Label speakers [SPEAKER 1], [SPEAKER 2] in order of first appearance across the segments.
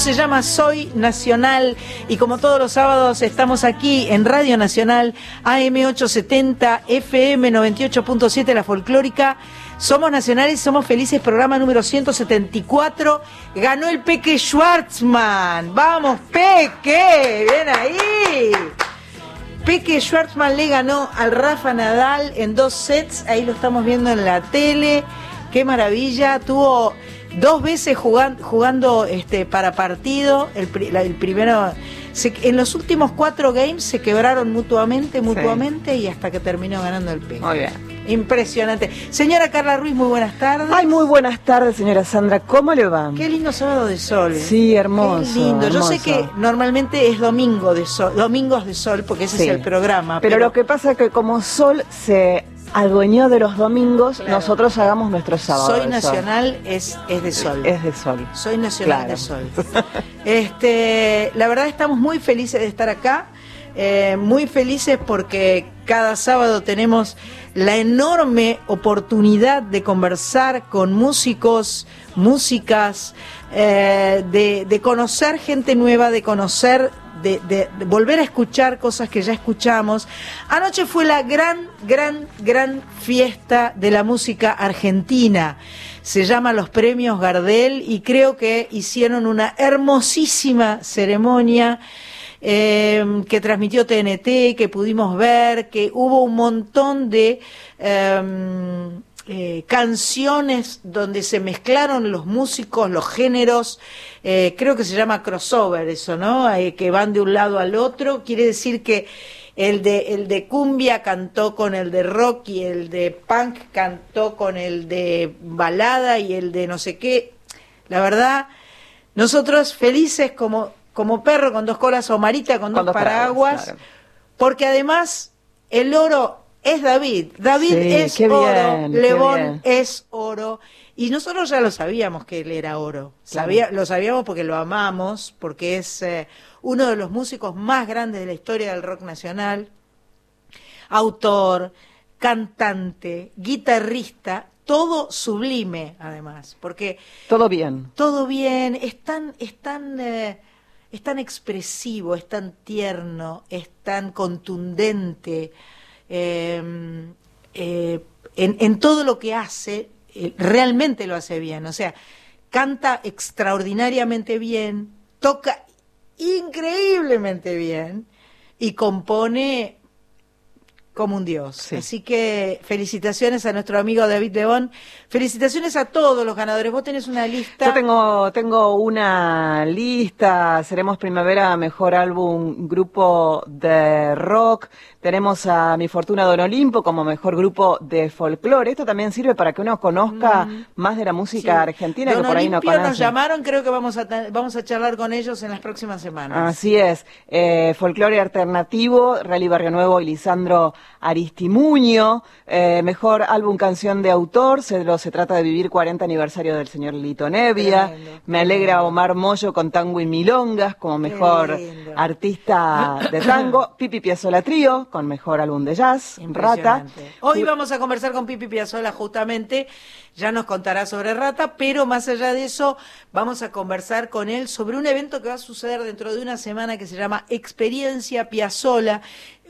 [SPEAKER 1] se llama Soy Nacional y como todos los sábados estamos aquí en Radio Nacional AM870 FM 98.7 La Folclórica. Somos nacionales, somos felices, programa número 174. Ganó el Peque Schwartzman. Vamos, Peque, ven ahí. Peque Schwartzman le ganó al Rafa Nadal en dos sets, ahí lo estamos viendo en la tele. Qué maravilla, tuvo dos veces jugando, jugando este, para partido. El, primero, en los últimos cuatro games se quebraron mutuamente, mutuamente y hasta que terminó ganando el P.
[SPEAKER 2] Muy bien.
[SPEAKER 1] Impresionante. Señora Carla Ruiz, muy buenas tardes.
[SPEAKER 2] Ay, muy buenas tardes, señora Sandra. ¿Cómo le va?
[SPEAKER 1] Qué lindo sábado de sol.
[SPEAKER 2] Sí, hermoso.
[SPEAKER 1] Qué lindo. Yo sé que normalmente es domingo de sol, domingos de sol, porque ese es el programa.
[SPEAKER 2] pero lo que pasa es que como sol se adueñó de los domingos, nosotros hagamos nuestro sábado.
[SPEAKER 1] Soy nacional es, es de sol.
[SPEAKER 2] Es de sol.
[SPEAKER 1] Soy nacional de sol. este, la verdad estamos muy felices de estar acá, eh, muy felices porque cada sábado tenemos la enorme oportunidad de conversar con músicos, músicas, eh, de, de conocer gente nueva, de conocer de, volver a escuchar cosas que ya escuchamos. Anoche fue la gran, gran, gran fiesta de la música argentina. Se llama los Premios Gardel y creo que hicieron una hermosísima ceremonia. Eh, que transmitió TNT, que pudimos ver, que hubo un montón de eh, eh, canciones donde se mezclaron los músicos, los géneros, eh, creo que se llama crossover eso, ¿no? Eh, que van de un lado al otro, quiere decir que el de, el de cumbia cantó con el de rock y el de punk cantó con el de balada y el de no sé qué. La verdad, nosotros felices como, como perro con dos colas o marita con, dos, paraguas, porque además el oro es David. David es oro, León es oro. Y nosotros ya lo sabíamos que él era oro. Sabía, lo sabíamos porque lo amamos, porque es eh, uno de los músicos más grandes de la historia del rock nacional. Autor, cantante, guitarrista, todo sublime además, porque...
[SPEAKER 2] Todo bien.
[SPEAKER 1] Todo bien, es tan, es tan, eh, es tan expresivo, es tan tierno, es tan contundente. Em, eh, en, todo lo que hace, eh, realmente lo hace bien. O sea, canta extraordinariamente bien, toca increíblemente bien y compone como un dios. Así que felicitaciones a nuestro amigo David León. Felicitaciones a todos los ganadores. Vos tenés una lista.
[SPEAKER 2] Yo tengo, tengo una lista. Seremos Primavera Mejor Álbum Grupo de Rock. Tenemos a Mi Fortuna Don Olimpo como mejor grupo de folclore. Esto también sirve para que uno conozca mm. más de la música argentina que por ahí no conoce.
[SPEAKER 1] nos llamaron, creo que vamos a, vamos a charlar con ellos en las próximas semanas.
[SPEAKER 2] Así es. Eh, folclore alternativo, Rally Barrio Nuevo y Lisandro Aristimuño. Eh, mejor álbum canción de autor, se, lo, se trata de vivir 40 aniversario del señor Lito Nevia. Me alegra Omar Moyo con Tango y Milongas como mejor artista de tango. Pipi Piazzola Trío con mejor álbum de jazz, Rata.
[SPEAKER 1] Hoy vamos a conversar con Pipi Piazzola justamente, ya nos contará sobre Rata, pero más allá de eso vamos a conversar con él sobre un evento que va a suceder dentro de una semana que se llama Experiencia Piazzola,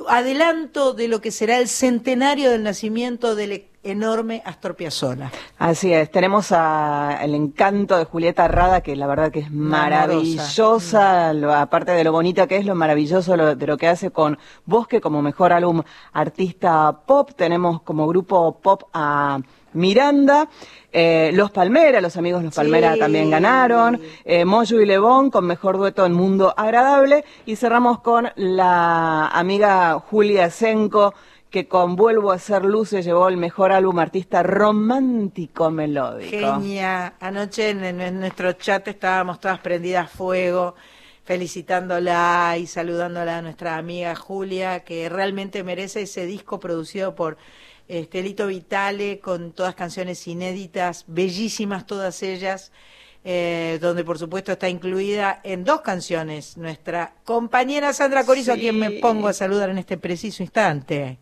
[SPEAKER 1] adelanto de lo que será el centenario del nacimiento del enorme Astor Piazzolla.
[SPEAKER 2] Así es, tenemos a, el encanto de Julieta Rada, que la verdad que es maravillosa, aparte de lo bonita que es, lo maravilloso de lo que hace con Bosque como mejor álbum artista pop. Tenemos como grupo pop a Miranda. Eh, los Palmera, los amigos Los Palmera también ganaron. Eh, Moyo y Lebón con mejor dueto en Mundo Agradable. Y cerramos con la amiga Julia Senko que con Vuelvo a ser luz se llevó el mejor álbum artista romántico melódico.
[SPEAKER 1] Genia. Anoche en, nuestro chat estábamos todas prendidas a fuego, felicitándola y saludándola a nuestra amiga Julia, que realmente merece ese disco producido por Estelito Vitale, con todas canciones inéditas, bellísimas todas ellas. Eh, donde por supuesto está incluida en dos canciones nuestra compañera Sandra Corizo, a quien me pongo a saludar en este preciso instante.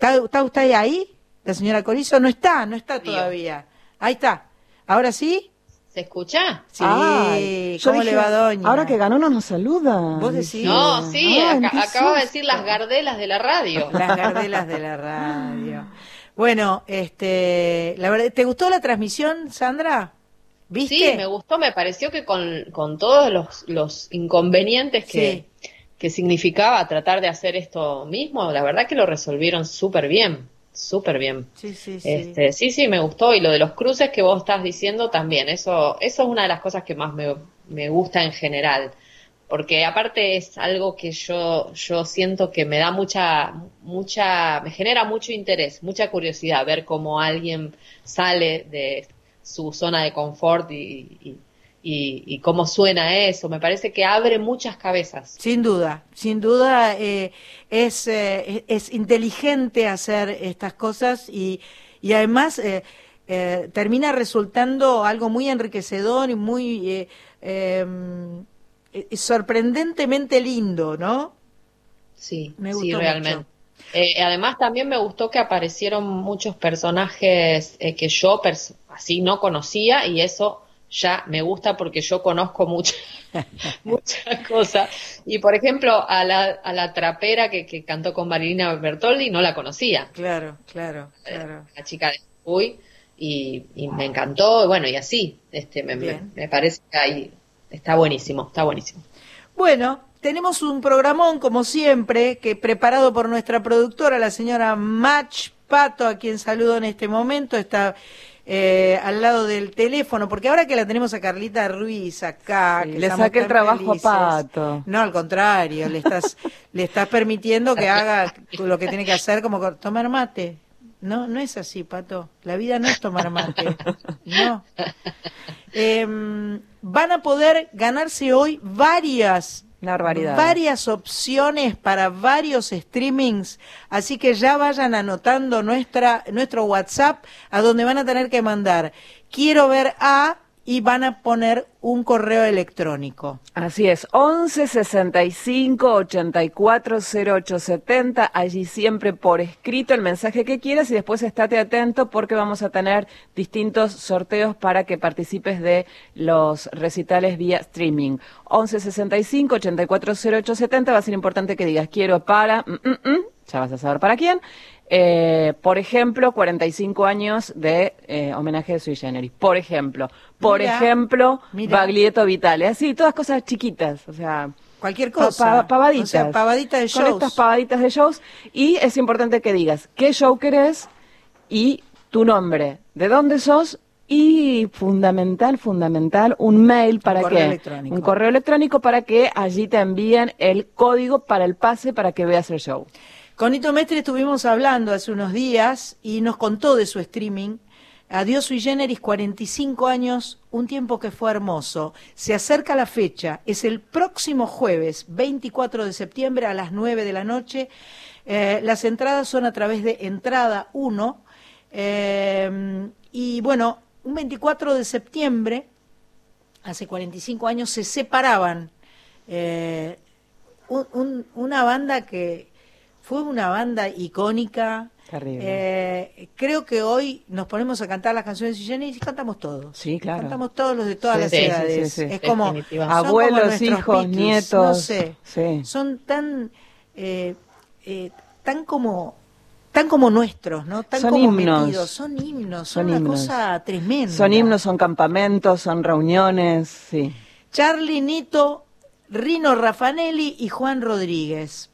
[SPEAKER 1] ¿Está, usted ahí? La señora Corizo no está, no está todavía. Ahí está. ¿Ahora sí?
[SPEAKER 3] ¿Se escucha?
[SPEAKER 1] Sí, ¿cómo le va, doña?
[SPEAKER 2] Ahora que ganó no nos saluda.
[SPEAKER 1] ¿Vos decís?
[SPEAKER 3] No, sí, acabo de decir las gardelas de la radio.
[SPEAKER 1] Las gardelas de la radio. Bueno, este, la verdad, ¿te gustó la transmisión, Sandra? ¿Viste?
[SPEAKER 3] Sí, me gustó, me pareció que con, con todos los, los inconvenientes que, que significaba tratar de hacer esto mismo, la verdad que lo resolvieron súper bien súper bien.
[SPEAKER 1] Sí, sí, sí.
[SPEAKER 3] Este, sí, sí, me gustó. Y lo de los cruces que vos estás diciendo también. Eso, eso es una de las cosas que más me, me gusta en general. Porque aparte es algo que yo, yo siento que me da mucha, mucha, me genera mucho interés, mucha curiosidad ver cómo alguien sale de su zona de confort y y, cómo suena eso. Me parece que abre muchas cabezas.
[SPEAKER 1] Sin duda, sin duda eh, es, eh, es inteligente hacer estas cosas y, y además eh, termina resultando algo muy enriquecedor y muy em, sorprendentemente lindo, ¿no?
[SPEAKER 3] Sí, me gustó sí, realmente. además también me gustó que aparecieron muchos personajes que yo así no conocía y eso ya me gusta porque yo conozco muchas muchas cosas. Y por ejemplo, a la, a la trapera que, que cantó con Marilina Bertoldi no la conocía.
[SPEAKER 1] Claro, claro, eh, claro.
[SPEAKER 3] La chica de Uy, y, y, me encantó, bueno, y así, este, me, me, parece que ahí está buenísimo, está buenísimo.
[SPEAKER 1] Bueno, tenemos un programón, como siempre, que preparado por nuestra productora, la señora Match Pato, a quien saludo en este momento, está eh, al lado del teléfono, porque ahora que la tenemos a Carlita Ruiz acá, que
[SPEAKER 2] le saque el trabajo a Pato.
[SPEAKER 1] No, al contrario, le estás, le estás permitiendo que haga lo que tiene que hacer, como tomar mate. No, no es así, Pato. La vida no es tomar mate. No. Em, van a poder ganarse hoy varias Varias opciones para varios streamings, así que ya vayan anotando nuestra, nuestro WhatsApp a donde van a tener que mandar. Quiero ver a y van a poner un correo electrónico.
[SPEAKER 2] Así es, 11 65 84 0870, allí siempre por escrito el mensaje que quieras y después estate atento porque vamos a tener distintos sorteos para que participes de los recitales vía streaming. 11 65 84 0870 va a ser importante que digas quiero para, mm, mm, mm", ya vas a saber para quién. Eh, por ejemplo, 45 años de eh, homenaje de Sui Generis. Por ejemplo. Por ejemplo, Baglietto Vitale. Así, todas cosas chiquitas. O sea.
[SPEAKER 1] Cualquier cosa.
[SPEAKER 2] pavaditas. O
[SPEAKER 1] pavaditas de shows.
[SPEAKER 2] Con estas pavaditas de shows. Y es importante que digas qué show querés y tu nombre, de dónde sos y fundamental, fundamental, un mail para que un correo electrónico para que allí te envíen el código para el pase para que veas el show.
[SPEAKER 1] Con Nito Mestre estuvimos hablando hace unos días y nos contó de su streaming. Adiós sui generis, 45 años, un tiempo que fue hermoso. Se acerca la fecha, es el próximo jueves, 24 de septiembre a las 9 de la noche. Eh, las entradas son a través de Entrada 1. Eh, y bueno, un 24 de septiembre, hace 45 años, se separaban eh, una banda que, fue una banda icónica. Eh, creo que hoy nos ponemos a cantar las canciones de Jenny y cantamos todos.
[SPEAKER 2] Sí, claro.
[SPEAKER 1] Cantamos todos los de todas las edades. es como
[SPEAKER 2] abuelos, hijos, nietos. No
[SPEAKER 1] sé. Son tan, eh, eh, tan como tan como nuestros, ¿no? Tan
[SPEAKER 2] son
[SPEAKER 1] como
[SPEAKER 2] himnos.
[SPEAKER 1] Son himnos, son, una cosa tremenda.
[SPEAKER 2] Son himnos, son campamentos, son reuniones, sí.
[SPEAKER 1] Charlie Nito, Rino Raffanelli y Juan Rodríguez.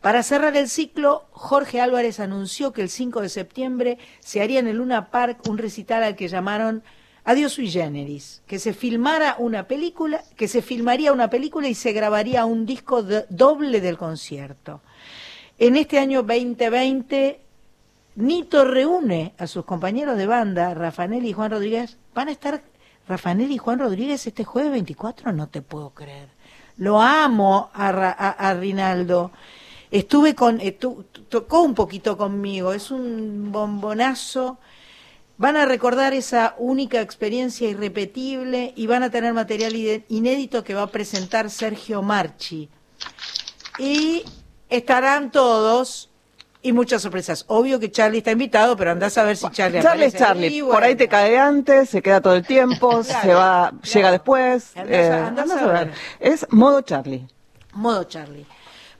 [SPEAKER 1] Para cerrar el ciclo, Jorge Álvarez anunció que el 5 de septiembre se haría en el Luna Park un recital al que llamaron Adiós sui generis, que se filmara una película, que se filmaría una película y se grabaría un disco doble del concierto. En este año 2020, Nito reúne a sus compañeros de banda, Rafanel y Juan Rodríguez. Van a estar Rafanel y Juan Rodríguez este jueves 24, no te puedo creer. Lo amo a, a Rinaldo. Estuve con, eh, tocó un poquito conmigo, es un bombonazo. Van a recordar esa única experiencia irrepetible y van a tener material inédito que va a presentar Sergio Marchi. Y estarán todos y muchas sorpresas. Obvio que Charlie está invitado, pero andás a ver si Charlie
[SPEAKER 2] Charlie es Charlie. Por ahí te cae antes, se queda todo el tiempo, se va, llega después. Andás, a, ver. Es modo Charlie.
[SPEAKER 1] Modo Charlie.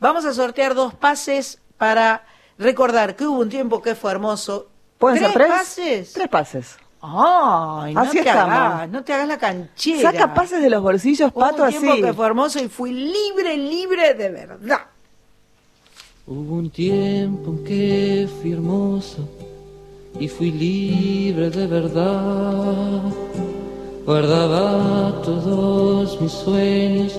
[SPEAKER 1] Vamos a sortear dos pases para recordar que hubo un tiempo que fue hermoso.
[SPEAKER 2] ¿Pueden
[SPEAKER 1] ser
[SPEAKER 2] tres?
[SPEAKER 1] pases?
[SPEAKER 2] Tres pases.
[SPEAKER 1] Ay, no te hagas, no te hagas la canchera.
[SPEAKER 2] Saca pases de los bolsillos, pato,
[SPEAKER 1] así. Hubo un tiempo que fue hermoso y fui libre, libre de verdad.
[SPEAKER 4] Hubo un tiempo en que fui hermoso y fui libre de verdad. Guardaba todos mis sueños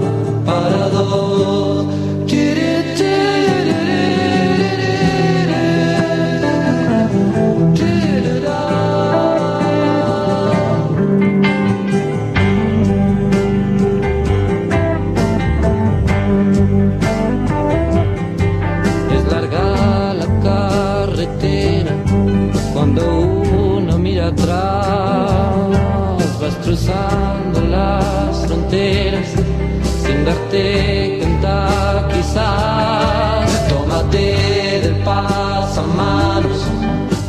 [SPEAKER 4] cuenta quizás. Tómate del pasamanos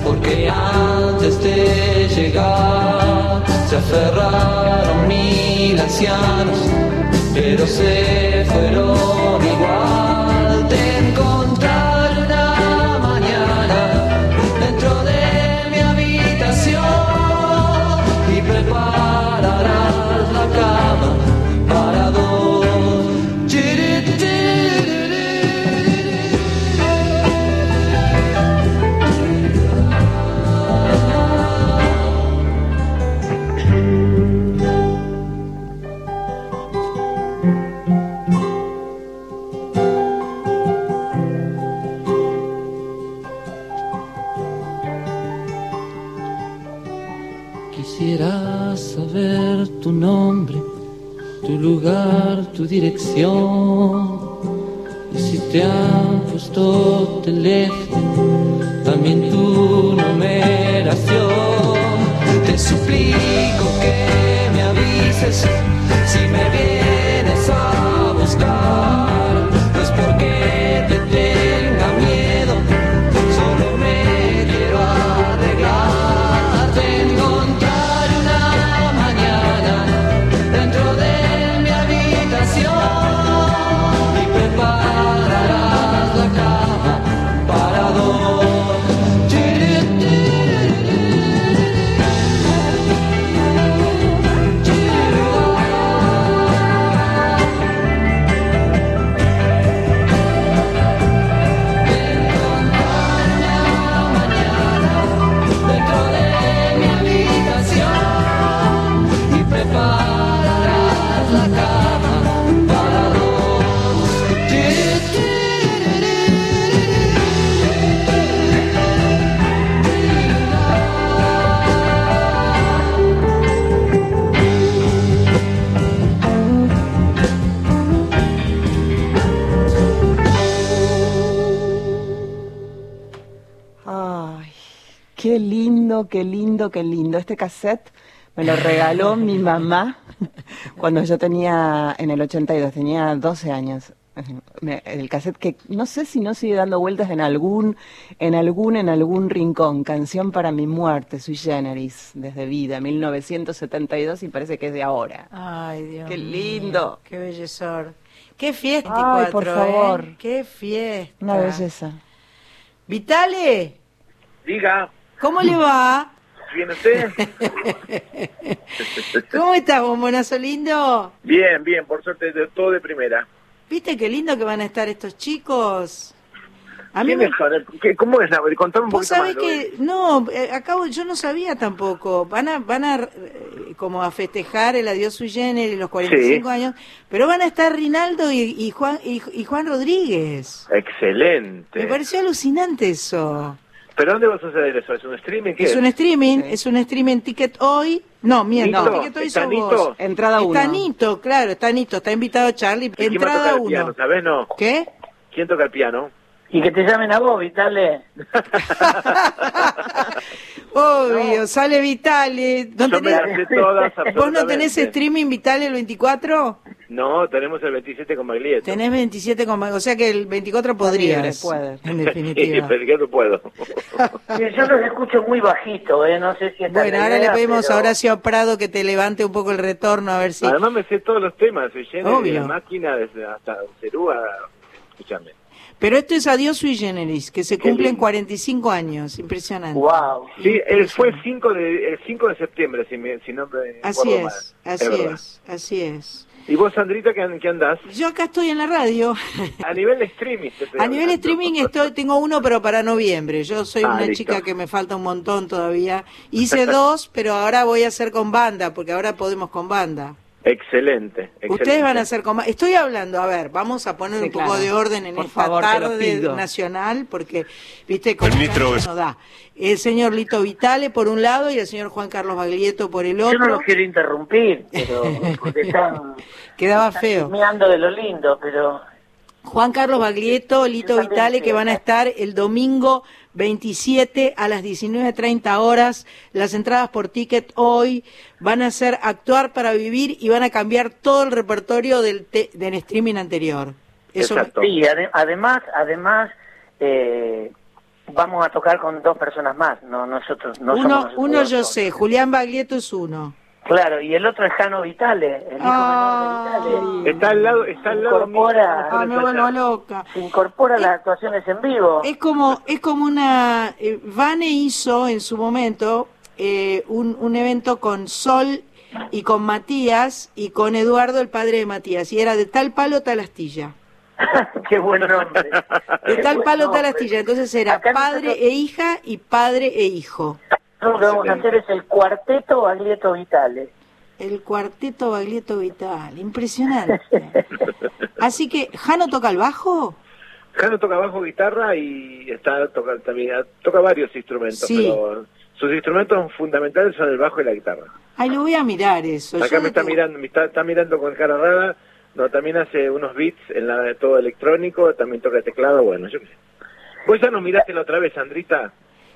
[SPEAKER 4] porque antes de llegar se aferraron mil ancianos pero se fueron tu dirección. Y si te han puesto teléfono, también tu numeración. Te suplico que me avises si me vienes
[SPEAKER 2] lindo, qué lindo, qué lindo. Este cassette me lo regaló mi mamá cuando yo tenía, en el 82, tenía 12 años. El cassette que no sé si no sigue dando vueltas en algún, en algún, en algún rincón. Canción para mi muerte, sui generis, desde vida, 1972 y parece que es de ahora.
[SPEAKER 1] Ay, Dios
[SPEAKER 2] Qué lindo.
[SPEAKER 1] qué bellezor. Qué fiesta, Ay,
[SPEAKER 2] por favor.
[SPEAKER 1] ¿eh? Qué fiesta.
[SPEAKER 2] Una belleza.
[SPEAKER 1] Vitale.
[SPEAKER 5] Diga.
[SPEAKER 1] ¿Cómo le va?
[SPEAKER 5] ¿Bien usted?
[SPEAKER 1] ¿Cómo estás, bombonazo lindo?
[SPEAKER 5] Bien, bien, por suerte, de, todo de primera.
[SPEAKER 1] ¿Viste qué lindo que van a estar estos chicos? A mí
[SPEAKER 5] ¿Quién
[SPEAKER 1] me-
[SPEAKER 5] es ¿Cómo es? Contame un
[SPEAKER 1] Vos
[SPEAKER 5] poquito
[SPEAKER 1] sabés
[SPEAKER 5] más.
[SPEAKER 1] que, no, eh, acabo, yo no sabía tampoco. Van a, van a, eh, como a festejar el adiós sui generis, los 45
[SPEAKER 5] Sí.
[SPEAKER 1] años, pero van a estar Rinaldo y, y Juan y, y Juan Rodríguez.
[SPEAKER 5] Excelente.
[SPEAKER 1] Me pareció alucinante eso.
[SPEAKER 5] ¿Pero dónde va a suceder eso? ¿Es un streaming? ¿Qué
[SPEAKER 1] Es
[SPEAKER 5] es?
[SPEAKER 1] un streaming, es un streaming ticket hoy. No, miento,
[SPEAKER 5] Nito,
[SPEAKER 1] ticket hoy
[SPEAKER 5] ¿está Nito?
[SPEAKER 1] vos.
[SPEAKER 2] Entrada
[SPEAKER 1] Está
[SPEAKER 2] uno.
[SPEAKER 1] Nito, claro, está Nito, está invitado Charlie.
[SPEAKER 5] ¿Y quién va a
[SPEAKER 1] Entrada uno.
[SPEAKER 5] no?
[SPEAKER 1] ¿Qué?
[SPEAKER 5] ¿Quién toca el piano?
[SPEAKER 6] Y que te llamen a vos, Vitale.
[SPEAKER 1] Obvio, sale Vitale. ¿No tenés-
[SPEAKER 5] todas,
[SPEAKER 1] ¿Vos no tenés streaming Vitale el 24?
[SPEAKER 5] No, tenemos el 27 con Baglietto.
[SPEAKER 1] Tenés 27, con- o sea que el 24 podrías.
[SPEAKER 2] libre, puede.
[SPEAKER 1] En definitiva.
[SPEAKER 5] yo no puedo.
[SPEAKER 6] Sí, Yo los escucho muy bajito, ¿eh? No sé si está
[SPEAKER 1] Bueno, ahora le
[SPEAKER 6] idea,
[SPEAKER 1] pedimos
[SPEAKER 6] pero-
[SPEAKER 1] a Horacio Prado que te levante un poco el retorno a ver si.
[SPEAKER 5] Además me sé todos los temas, soy de
[SPEAKER 1] Obvio.
[SPEAKER 5] la máquina desde hasta Cerúa. Escúchame.
[SPEAKER 1] Pero esto es Adiós sui generis, que se cumplen
[SPEAKER 5] lindo.
[SPEAKER 1] 45 años. Impresionante.
[SPEAKER 6] Wow.
[SPEAKER 5] Sí, él fue el 5 de, el 5 de septiembre, si, me, si no me
[SPEAKER 1] Así es,
[SPEAKER 5] mal.
[SPEAKER 1] así es, así es.
[SPEAKER 5] ¿Y vos, Sandrita, qué, qué andás?
[SPEAKER 1] Yo acá estoy en la radio.
[SPEAKER 5] A nivel de streaming. te estoy
[SPEAKER 1] A nivel streaming estoy, tengo uno, pero para noviembre. Yo soy
[SPEAKER 5] Ah,
[SPEAKER 1] una
[SPEAKER 5] listo.
[SPEAKER 1] chica que me falta un montón todavía. Hice dos, pero ahora voy a hacer con banda, porque ahora podemos con banda.
[SPEAKER 5] Excelente, excelente.
[SPEAKER 1] Ustedes van a hacer banda. Estoy hablando, a ver, vamos a poner
[SPEAKER 2] Sí,
[SPEAKER 1] un poco de orden en
[SPEAKER 2] Por
[SPEAKER 1] esta
[SPEAKER 2] favor, lo
[SPEAKER 1] tarde nacional, porque, viste, como
[SPEAKER 7] Ministro,
[SPEAKER 1] no da. El señor Lito Vitale por un lado y el señor Juan Carlos Baglietto por el
[SPEAKER 6] Yo no
[SPEAKER 1] otro.
[SPEAKER 6] los quiero interrumpir, pero porque están,
[SPEAKER 1] Quedaba
[SPEAKER 6] están
[SPEAKER 1] feo.
[SPEAKER 6] chismeando de lo lindo, pero
[SPEAKER 1] Juan Carlos Baglietto, Lito Vitale, que van a estar el domingo 27 a las 19.30 horas. Las entradas por ticket hoy van a ser Actuar para Vivir y van a cambiar todo el repertorio del, te- del streaming anterior. Eso
[SPEAKER 5] Exacto.
[SPEAKER 6] sí, ade- además, además eh, vamos a tocar con dos personas más, no nosotros, no somos
[SPEAKER 1] uno, uno yo sé, Julián Baglietto es uno.
[SPEAKER 6] Claro, y el otro es Jano Vitale, el hijo
[SPEAKER 1] Ah,
[SPEAKER 6] menor de Vitale.
[SPEAKER 5] Está al lado, está al lado mío.
[SPEAKER 6] Incorpora-
[SPEAKER 1] Ah, me vuelvo loca.
[SPEAKER 6] Se incorpora a las actuaciones en vivo.
[SPEAKER 1] Es como, es como una. eh, Vane hizo en su momento eh, un, un evento con Sol y con Matías y con Eduardo, el padre de Matías. Y era de tal palo, tal astilla.
[SPEAKER 6] Qué buen nombre.
[SPEAKER 1] De
[SPEAKER 6] Qué
[SPEAKER 1] tal palo, tal astilla. Entonces era
[SPEAKER 6] Acá
[SPEAKER 1] padre
[SPEAKER 6] nosotros-
[SPEAKER 1] e hija y padre e hijo.
[SPEAKER 6] Lo que vamos a hacer es el cuarteto Baglietto Vitale.
[SPEAKER 1] El cuarteto Baglietto Vital. Impresionante. Así que, ¿Jano toca el bajo?
[SPEAKER 5] Jano toca bajo guitarra y está toca también toca varios instrumentos,
[SPEAKER 1] Sí.
[SPEAKER 5] pero sus instrumentos fundamentales son el bajo y la guitarra.
[SPEAKER 1] Ay, lo voy a mirar eso.
[SPEAKER 5] Acá
[SPEAKER 1] Yo
[SPEAKER 5] me está mirando, me está, está mirando con cara rara. No, también hace unos beats en la de todo electrónico, también toca teclado, bueno, yo qué sé. Vos ya nos miraste la otra vez, Sandrita.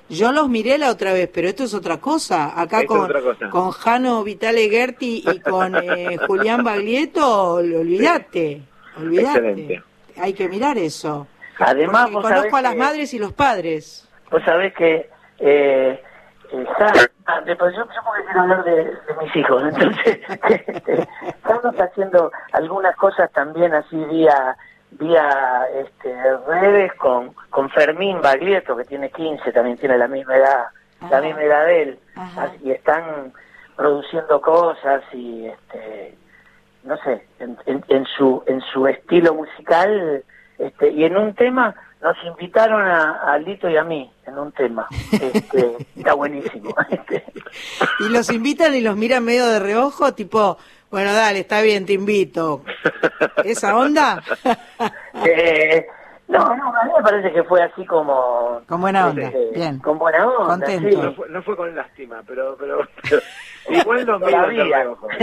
[SPEAKER 1] Yo los miré la otra vez, pero esto es otra cosa. Acá
[SPEAKER 5] Esto
[SPEAKER 1] con,
[SPEAKER 5] cosa.
[SPEAKER 1] con Jano Vitale Gerti y con eh, Julián Baglietto, olvídate, olvídate.
[SPEAKER 5] Excelente.
[SPEAKER 1] Hay que mirar eso.
[SPEAKER 6] Además, vos
[SPEAKER 1] conozco a las
[SPEAKER 6] que-
[SPEAKER 1] madres y los padres.
[SPEAKER 6] Vos sabés que eh, Jano- ah, después yo, yo porque quiero hablar de, de mis hijos, entonces Jano está haciendo algunas cosas también así vía vía este, redes con, con Fermín Baglietto, que tiene 15, también tiene la misma edad, la misma edad de él,
[SPEAKER 1] Ajá.
[SPEAKER 6] y están produciendo cosas y este no sé, en, en- en su en su estilo musical este, y en un tema nos invitaron a, a Lito y a mí en un tema. Este, está buenísimo. Este,
[SPEAKER 1] Y los invitan y los miran medio de reojo, tipo, bueno, dale, está bien, te invito. ¿Esa onda?
[SPEAKER 6] eh, no, no, a mí me parece que fue así como...
[SPEAKER 1] Con buena onda,
[SPEAKER 6] este,
[SPEAKER 1] bien.
[SPEAKER 6] Con buena onda,
[SPEAKER 1] Contento.
[SPEAKER 5] No fue, no fue con lástima, pero, pero, pero igual de
[SPEAKER 6] Todavía,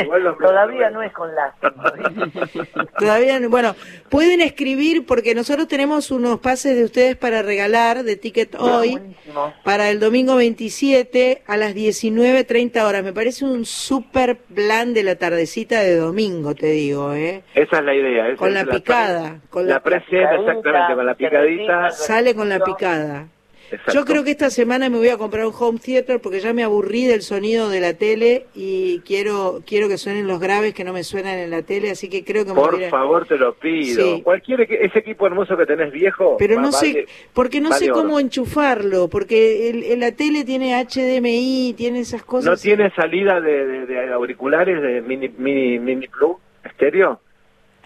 [SPEAKER 5] igual miran
[SPEAKER 6] todavía no es con lástima.
[SPEAKER 1] Todavía, no- bueno, pueden escribir porque nosotros tenemos unos pases de ustedes para regalar de ticket hoy.
[SPEAKER 6] Buenísimo.
[SPEAKER 1] para el domingo 27 a las 19.30 horas. Me parece un super plan de la tardecita de domingo, te digo, ¿eh?
[SPEAKER 5] Esa es la idea. esa
[SPEAKER 1] Con
[SPEAKER 5] es
[SPEAKER 1] la picada, con
[SPEAKER 5] la
[SPEAKER 6] picadita,
[SPEAKER 5] exactamente, con la picadita.
[SPEAKER 1] Sale con la picada.
[SPEAKER 5] Exacto.
[SPEAKER 1] Yo creo que esta semana me voy a comprar un home theater porque ya me aburrí del sonido de la tele y quiero quiero que suenen los graves que no me suenan en la tele, así que creo que me voy a
[SPEAKER 5] Por
[SPEAKER 1] ir a-
[SPEAKER 5] favor, te lo pido.
[SPEAKER 1] Sí.
[SPEAKER 5] Cualquier ese equipo hermoso que tenés viejo.
[SPEAKER 1] Pero no sé, porque no
[SPEAKER 5] vale
[SPEAKER 1] sé
[SPEAKER 5] oro.
[SPEAKER 1] cómo enchufarlo, porque el, el- la tele tiene HDMI, tiene esas cosas.
[SPEAKER 5] ¿No tiene salida de, de- de auriculares de mini, mini, mini plug estéreo?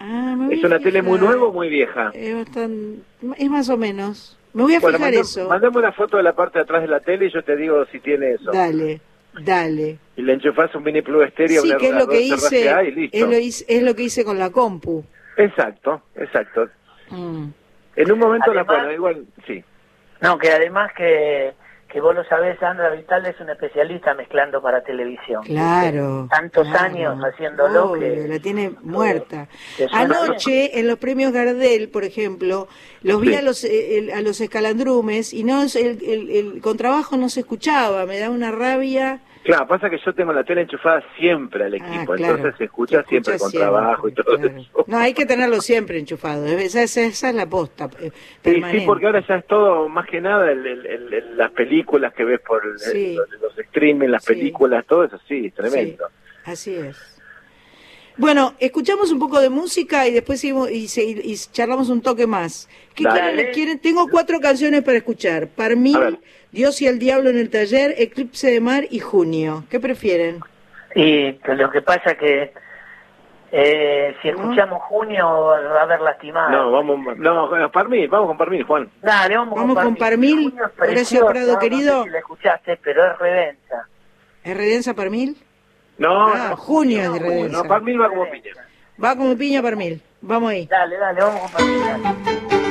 [SPEAKER 1] Ah, voy
[SPEAKER 5] Es una tele muy nueva o muy vieja.
[SPEAKER 1] Es, bastan- es más o menos. Me voy a fijar eso.
[SPEAKER 5] Mandame una foto de la parte de atrás de la tele y yo te digo si tiene eso.
[SPEAKER 1] Dale, dale.
[SPEAKER 5] Y le enchufás un mini plug estéreo.
[SPEAKER 1] Sí, que es lo que hice, es lo, que hice con la compu.
[SPEAKER 5] Exacto, exacto. Mm. En un momento la bueno, igual, sí.
[SPEAKER 6] No, que además que que vos lo sabés, Sandra Vital es una especialista mezclando para televisión.
[SPEAKER 1] Claro.
[SPEAKER 6] Tantos años haciéndolo que...
[SPEAKER 1] La tiene muerta. Anoche, en los premios Gardel, por ejemplo, los vi a, los, eh, a los escalandrumes y no el, el, el contrabajo no se escuchaba, me da una rabia
[SPEAKER 5] Claro, pasa que yo tengo la tele enchufada siempre al ah, equipo, entonces se escucha, siempre con trabajo y todo eso.
[SPEAKER 1] No, hay que tenerlo siempre enchufado, esa, esa, esa es la posta. Eh,
[SPEAKER 5] sí, sí, porque ahora ya es todo, más que nada, el, las películas que ves por los, los, streaming, las películas, todo eso, sí, tremendo.
[SPEAKER 1] así es. Bueno, escuchamos un poco de música y después seguimos y, y charlamos un toque más. ¿Qué quieren, Tengo cuatro canciones para escuchar. Parmil, Dios y el Diablo en el taller, Eclipse de Mar y Junio. ¿Qué prefieren?
[SPEAKER 6] Y lo que pasa que eh, si escuchamos Junio va a haber lastimado.
[SPEAKER 5] No, vamos, no, Parmil, vamos con Parmil, Juan.
[SPEAKER 1] Dale, vamos, con Parmil. Horacio Prado, querido.
[SPEAKER 6] No sé si la escuchaste, pero es redensa.
[SPEAKER 1] ¿Es redensa Parmil?
[SPEAKER 5] No,
[SPEAKER 1] ah, junio de redensa.
[SPEAKER 5] No, Parmil va como piña.
[SPEAKER 1] Va como piña Parmil. Vamos ahí.
[SPEAKER 6] Dale, dale, vamos con Parmil.
[SPEAKER 4] Parmil,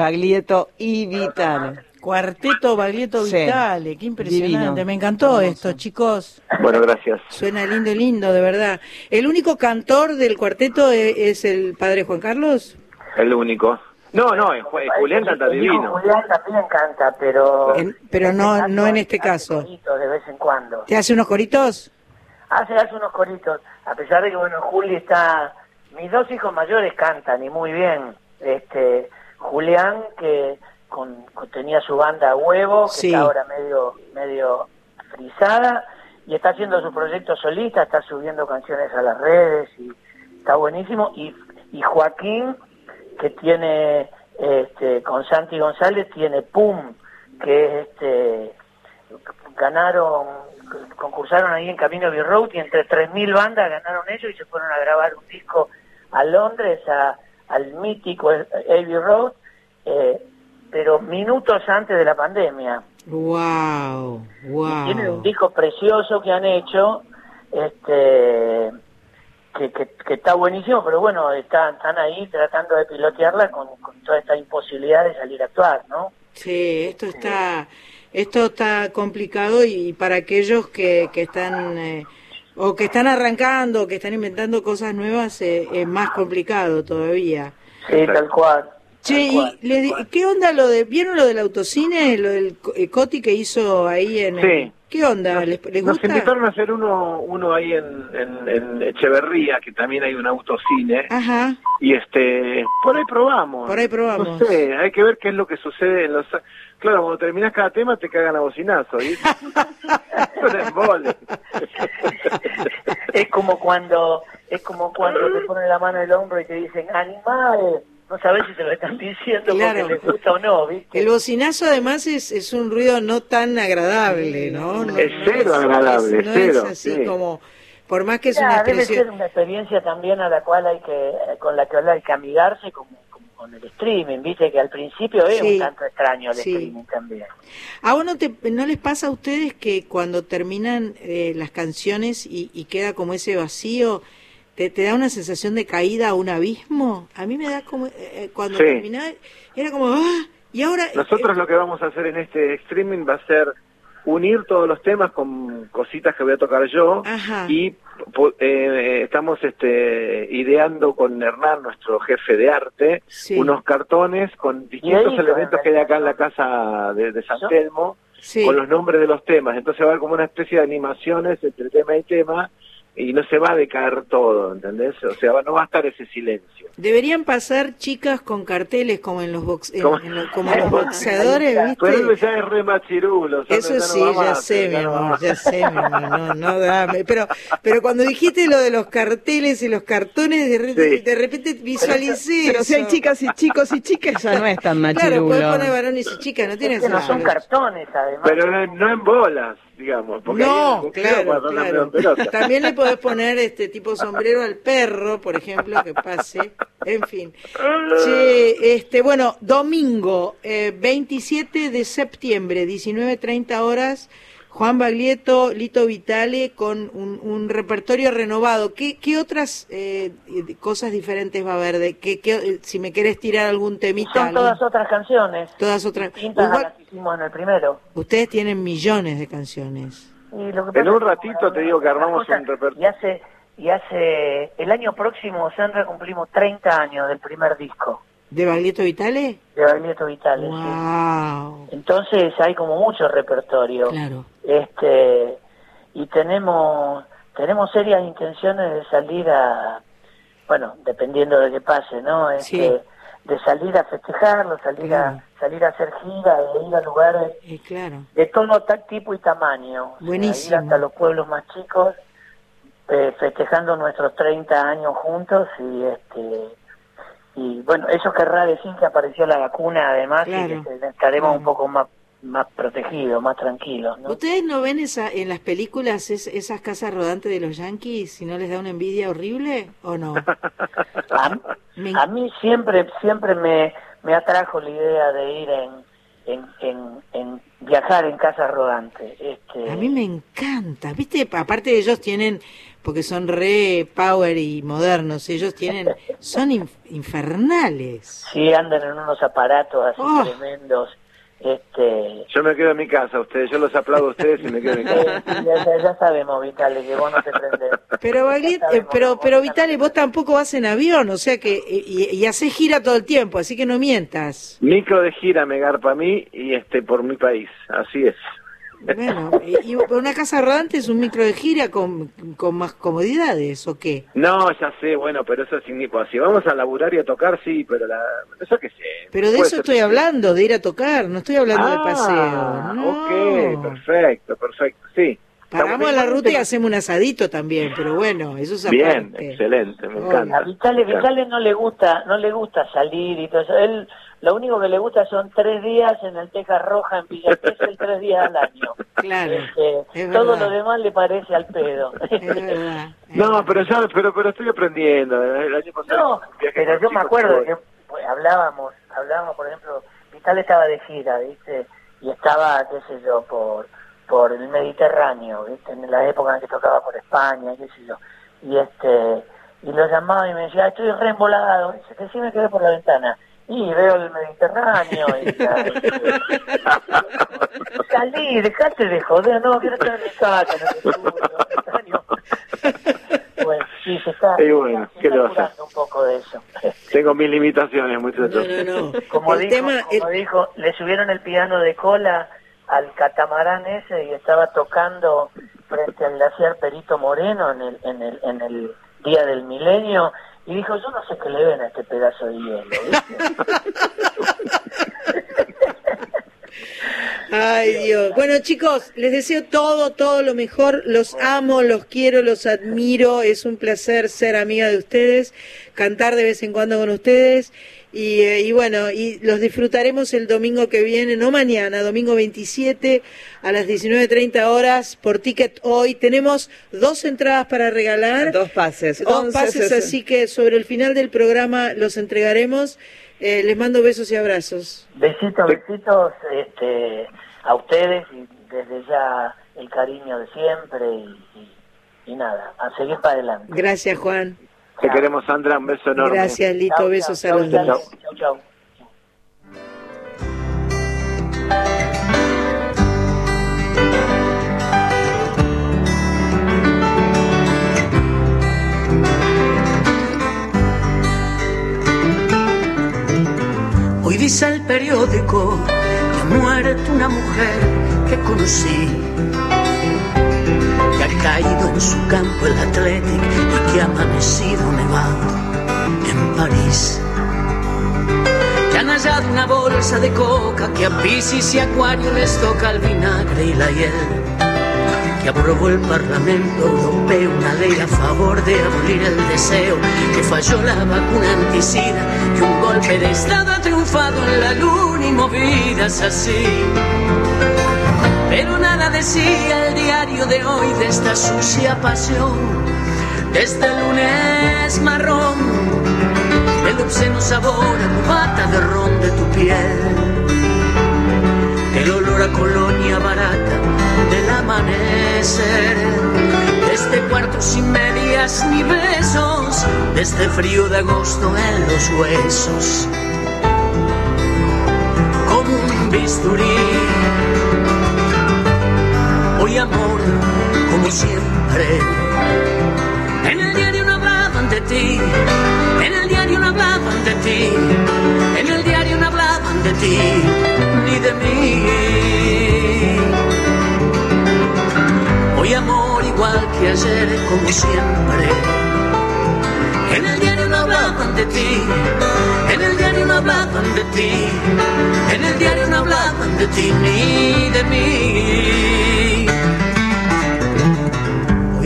[SPEAKER 4] Baglietto y Vital.
[SPEAKER 1] Cuarteto Baglietto Vitale, qué impresionante. Me encantó esto, chicos.
[SPEAKER 5] Bueno, gracias.
[SPEAKER 1] Suena lindo, lindo, de verdad. ¿El único cantor del cuarteto e, es, el padre Juan Carlos?
[SPEAKER 5] El único. No, no, Julián canta divino.
[SPEAKER 6] Julián también canta, pero...
[SPEAKER 1] pero no no en este caso.
[SPEAKER 6] de vez en cuando.
[SPEAKER 1] ¿Te hace unos coritos?
[SPEAKER 6] Hace, hace unos coritos. A pesar de que, bueno, Juli está... Mis dos hijos mayores cantan y muy bien. Este, Julián, que con, tenía su banda Huevo, que está ahora medio, medio frisada, y está haciendo su proyecto solista, está subiendo canciones a las redes, y está buenísimo. Y, y Joaquín, que tiene, este, con Santi González, tiene PUM, que es este, ganaron, concursaron ahí en Camino B Road, y entre 3.000 bandas ganaron ellos y se fueron a grabar un disco a Londres, a, al mítico Abbey Road, eh, pero minutos antes de la pandemia.
[SPEAKER 1] Wow, wow.
[SPEAKER 6] tienen un disco precioso que han hecho, este, que, que, está buenísimo, pero bueno, están, están ahí tratando de pilotearla con, toda esta imposibilidad de salir a actuar, ¿no?
[SPEAKER 1] Sí, esto está, esto está complicado y para aquellos que, que están eh, o que están arrancando, que están inventando cosas nuevas, eh, es más complicado todavía.
[SPEAKER 6] Sí, tal cual.
[SPEAKER 1] Che, y ¿qué onda lo de, vieron lo del autocine, lo del eh, Coti que hizo ahí en...
[SPEAKER 5] Sí.
[SPEAKER 1] ¿Qué onda? ¿Les, gusta?
[SPEAKER 5] Nos invitaron a hacer uno uno ahí en, en, Echeverría, que también hay un autocine.
[SPEAKER 1] Ajá.
[SPEAKER 5] Y este, por ahí probamos.
[SPEAKER 1] Por ahí probamos.
[SPEAKER 5] No sé, hay que ver qué es lo que sucede en los... Claro, cuando terminas cada tema te cagan a bocinazo, ¿viste?
[SPEAKER 6] es como cuando es como cuando te ponen la mano en el hombro y te dicen animales no sabes si se lo están diciendo porque les gusta o no, ¿viste?
[SPEAKER 1] El bocinazo además es, es un ruido no tan agradable, ¿no?
[SPEAKER 5] es cero agradable,
[SPEAKER 1] no
[SPEAKER 5] cero.
[SPEAKER 1] Es así como, por más que es una
[SPEAKER 6] Debe ser una experiencia también a la cual hay que, con la que hay que amigarse como, con el streaming, viste que al principio es un tanto extraño el streaming también.
[SPEAKER 1] ¿A uno te, no les pasa a ustedes que cuando terminan eh, las canciones y, y queda como ese vacío te, da una sensación de caída a un abismo. A mí me da como, eh, eh, cuando terminaba, era como, ¡ah! Y ahora...
[SPEAKER 5] Eh, Nosotros lo que vamos a hacer en este streaming va a ser unir todos los temas con cositas que voy a tocar yo y estamos este, ideando con Hernán, nuestro jefe de arte, unos cartones con distintos elementos que hay acá en la casa de, San Telmo, con los nombres de los temas. Entonces va a haber como una especie de animaciones entre tema y tema y no se va a decaer todo, ¿entendés? O sea, no va a estar ese silencio.
[SPEAKER 1] Deberían pasar chicas con carteles como en los, box, como los boxeadores, ¿viste?
[SPEAKER 5] Pero ya es re machirulo.
[SPEAKER 1] Eso sí, ya sé, mi amor, ya sé, mi amor, no, no dame. Pero, pero cuando dijiste lo de los carteles y los cartones, de, repente, de repente visualicé
[SPEAKER 2] Pero si hay chicas y chicos y chicas, ya no es tan machirulo.
[SPEAKER 1] Claro, puedes poner varones y chicas, no tienes
[SPEAKER 6] No son cartones, además.
[SPEAKER 5] Pero no en bolas digamos.
[SPEAKER 1] no, claro, claro. También le podés poner este tipo sombrero al perro, por ejemplo, que pase. En fin. Este, bueno, domingo, eh, 27 de septiembre, 19.30 horas Juan Baglietto, Lito Vitale, con un, repertorio renovado. ¿Qué, qué otras eh, cosas diferentes va a haber? De, qué, qué, si me querés tirar algún temita.
[SPEAKER 6] Son todas otras canciones.
[SPEAKER 1] Todas otras.
[SPEAKER 6] las hicimos en el primero.
[SPEAKER 1] Ustedes tienen millones de canciones.
[SPEAKER 5] en un ratito te digo que armamos un repertorio.
[SPEAKER 6] Y hace, y hace, el año próximo, Sandra, cumplimos 30 años del primer disco.
[SPEAKER 1] ¿De Baglietto Vitale?
[SPEAKER 6] De Baglietto Vitale,
[SPEAKER 1] wow.
[SPEAKER 6] Entonces hay como mucho repertorio.
[SPEAKER 1] Claro.
[SPEAKER 6] Este, y tenemos, tenemos serias intenciones de salir a, bueno, dependiendo de qué pase, ¿no? Este, De salir a festejarlo, salir a salir a hacer giras, de ir a lugares
[SPEAKER 1] claro.
[SPEAKER 6] de todo tipo y tamaño.
[SPEAKER 1] Buenísimo.
[SPEAKER 6] ir hasta los pueblos más chicos, eh, festejando nuestros 30 años juntos y este y bueno, eso querrá decir que apareció la vacuna además y que estaremos un poco más más protegidos, más tranquilos. ¿no?
[SPEAKER 1] ¿Ustedes no ven esa, en las películas esas casas rodantes de los yankees si no les da una envidia horrible o no?
[SPEAKER 6] a, mí siempre siempre me, me atrajo la idea de ir en, en, en, en viajar en casas rodantes. Este...
[SPEAKER 1] A mí me encanta, viste, aparte de ellos tienen porque son re power y modernos, ellos tienen, son infernales.
[SPEAKER 6] Sí, andan en unos aparatos así oh. tremendos,
[SPEAKER 5] Este... Yo me quedo en mi casa, ustedes, yo los aplaudo a ustedes y me quedo en mi casa.
[SPEAKER 6] ya, sabemos, Vitale, que vos no te prendés.
[SPEAKER 1] Pero, eh, pero, pero Vitale, vos tampoco vas en avión, o sea que, y, y haces gira todo el tiempo, así que no mientas.
[SPEAKER 5] Micro de gira me garpa a mí y este por mi país, así es.
[SPEAKER 1] Bueno, ¿y una casa rodante es un micro de gira con, con más comodidades o qué?
[SPEAKER 5] No, ya sé, bueno, pero eso significa, si vamos a laburar y a tocar, sí, pero la, eso que sé.
[SPEAKER 1] Pero de eso estoy hablando, de ir a tocar, no estoy hablando de paseo.
[SPEAKER 5] Ah, ok, perfecto, perfecto, sí.
[SPEAKER 1] Paramos la ruta y hacemos un asadito también, pero bueno, eso es
[SPEAKER 5] Bien, excelente, me encanta.
[SPEAKER 6] A Vitale, no le gusta, no le gusta salir y todo eso. Él lo único que le gusta son tres días en el Teja Roja en Villa el tres días al año.
[SPEAKER 1] Claro.
[SPEAKER 6] Este, todo lo demás le parece al pedo.
[SPEAKER 5] no, pero ya, pero, pero estoy aprendiendo. El año pasado.
[SPEAKER 6] No, pero yo me acuerdo que pues, hablábamos, hablábamos, por ejemplo, Vital estaba de gira, ¿viste? Y estaba, qué sé yo, por por el Mediterráneo, ¿viste? En la época en que tocaba por España, qué sé yo. Y este y lo llamaba y me decía, estoy reembolado. Dice que sí me quedé por la ventana y veo el Mediterráneo. Y, Salí, dejate de joder, no, quiero estar en mi casa, no Mediterráneo. Bueno, sí, se está,
[SPEAKER 5] y bueno,
[SPEAKER 6] se está un poco de eso.
[SPEAKER 5] Tengo mis limitaciones, muchachos.
[SPEAKER 1] No, no, no.
[SPEAKER 6] Como, dijo, como dijo, le subieron el piano de cola al catamarán ese y estaba tocando frente al glaciar Perito Moreno en el, en el, en el día del milenio y dijo, yo no sé qué le ven a este pedazo de hielo.
[SPEAKER 1] Ay Dios. Bueno chicos, les deseo todo, todo lo mejor. Los amo, los quiero, los admiro. Es un placer ser amiga de ustedes, cantar de vez en cuando con ustedes. Y, eh, y, bueno, y los disfrutaremos el domingo que viene, no mañana, domingo 27 a las 19.30 horas por Ticket Hoy. Tenemos dos entradas para regalar.
[SPEAKER 2] Dos pases.
[SPEAKER 1] Dos pases, así que sobre el final del programa los entregaremos. Eh, les mando besos y abrazos.
[SPEAKER 6] Besitos, besitos este, a ustedes y desde ya el cariño de siempre y, y nada, a seguir para adelante.
[SPEAKER 1] Gracias, Juan.
[SPEAKER 5] Te queremos, Sandra. Un beso enorme.
[SPEAKER 1] Gracias, Lito. Besos a los dos. Chau, chau.
[SPEAKER 7] Hoy dice el periódico que ha muerto una mujer que conocí caído en su campo el Athletic y que ha amanecido nevado en París. Que han hallado una bolsa de coca que a Piscis y Acuario les toca el vinagre y la hiel. Que aprobó el Parlamento Europeo una ley a favor de abolir el deseo. Que falló la vacuna anticida. Que un golpe de Estado ha triunfado en la luna y movidas así pero nada decía el diario de hoy de esta sucia pasión. Desde el lunes marrón, el obsceno sabor a cubata de ron de tu piel, el olor a colonia barata del amanecer, desde cuartos sin medias ni besos, desde frío de agosto en los huesos, como un bisturí. Hoy amor, como siempre. En el diario no hablaban de ti, en el diario no hablaban de ti, en el diario no hablaban de ti, ni de mí. Hoy amor igual que ayer, como siempre. En el diario no hablaban de ti, en el diario no hablaban de ti, en el diario no hablaban de ti ni de mí.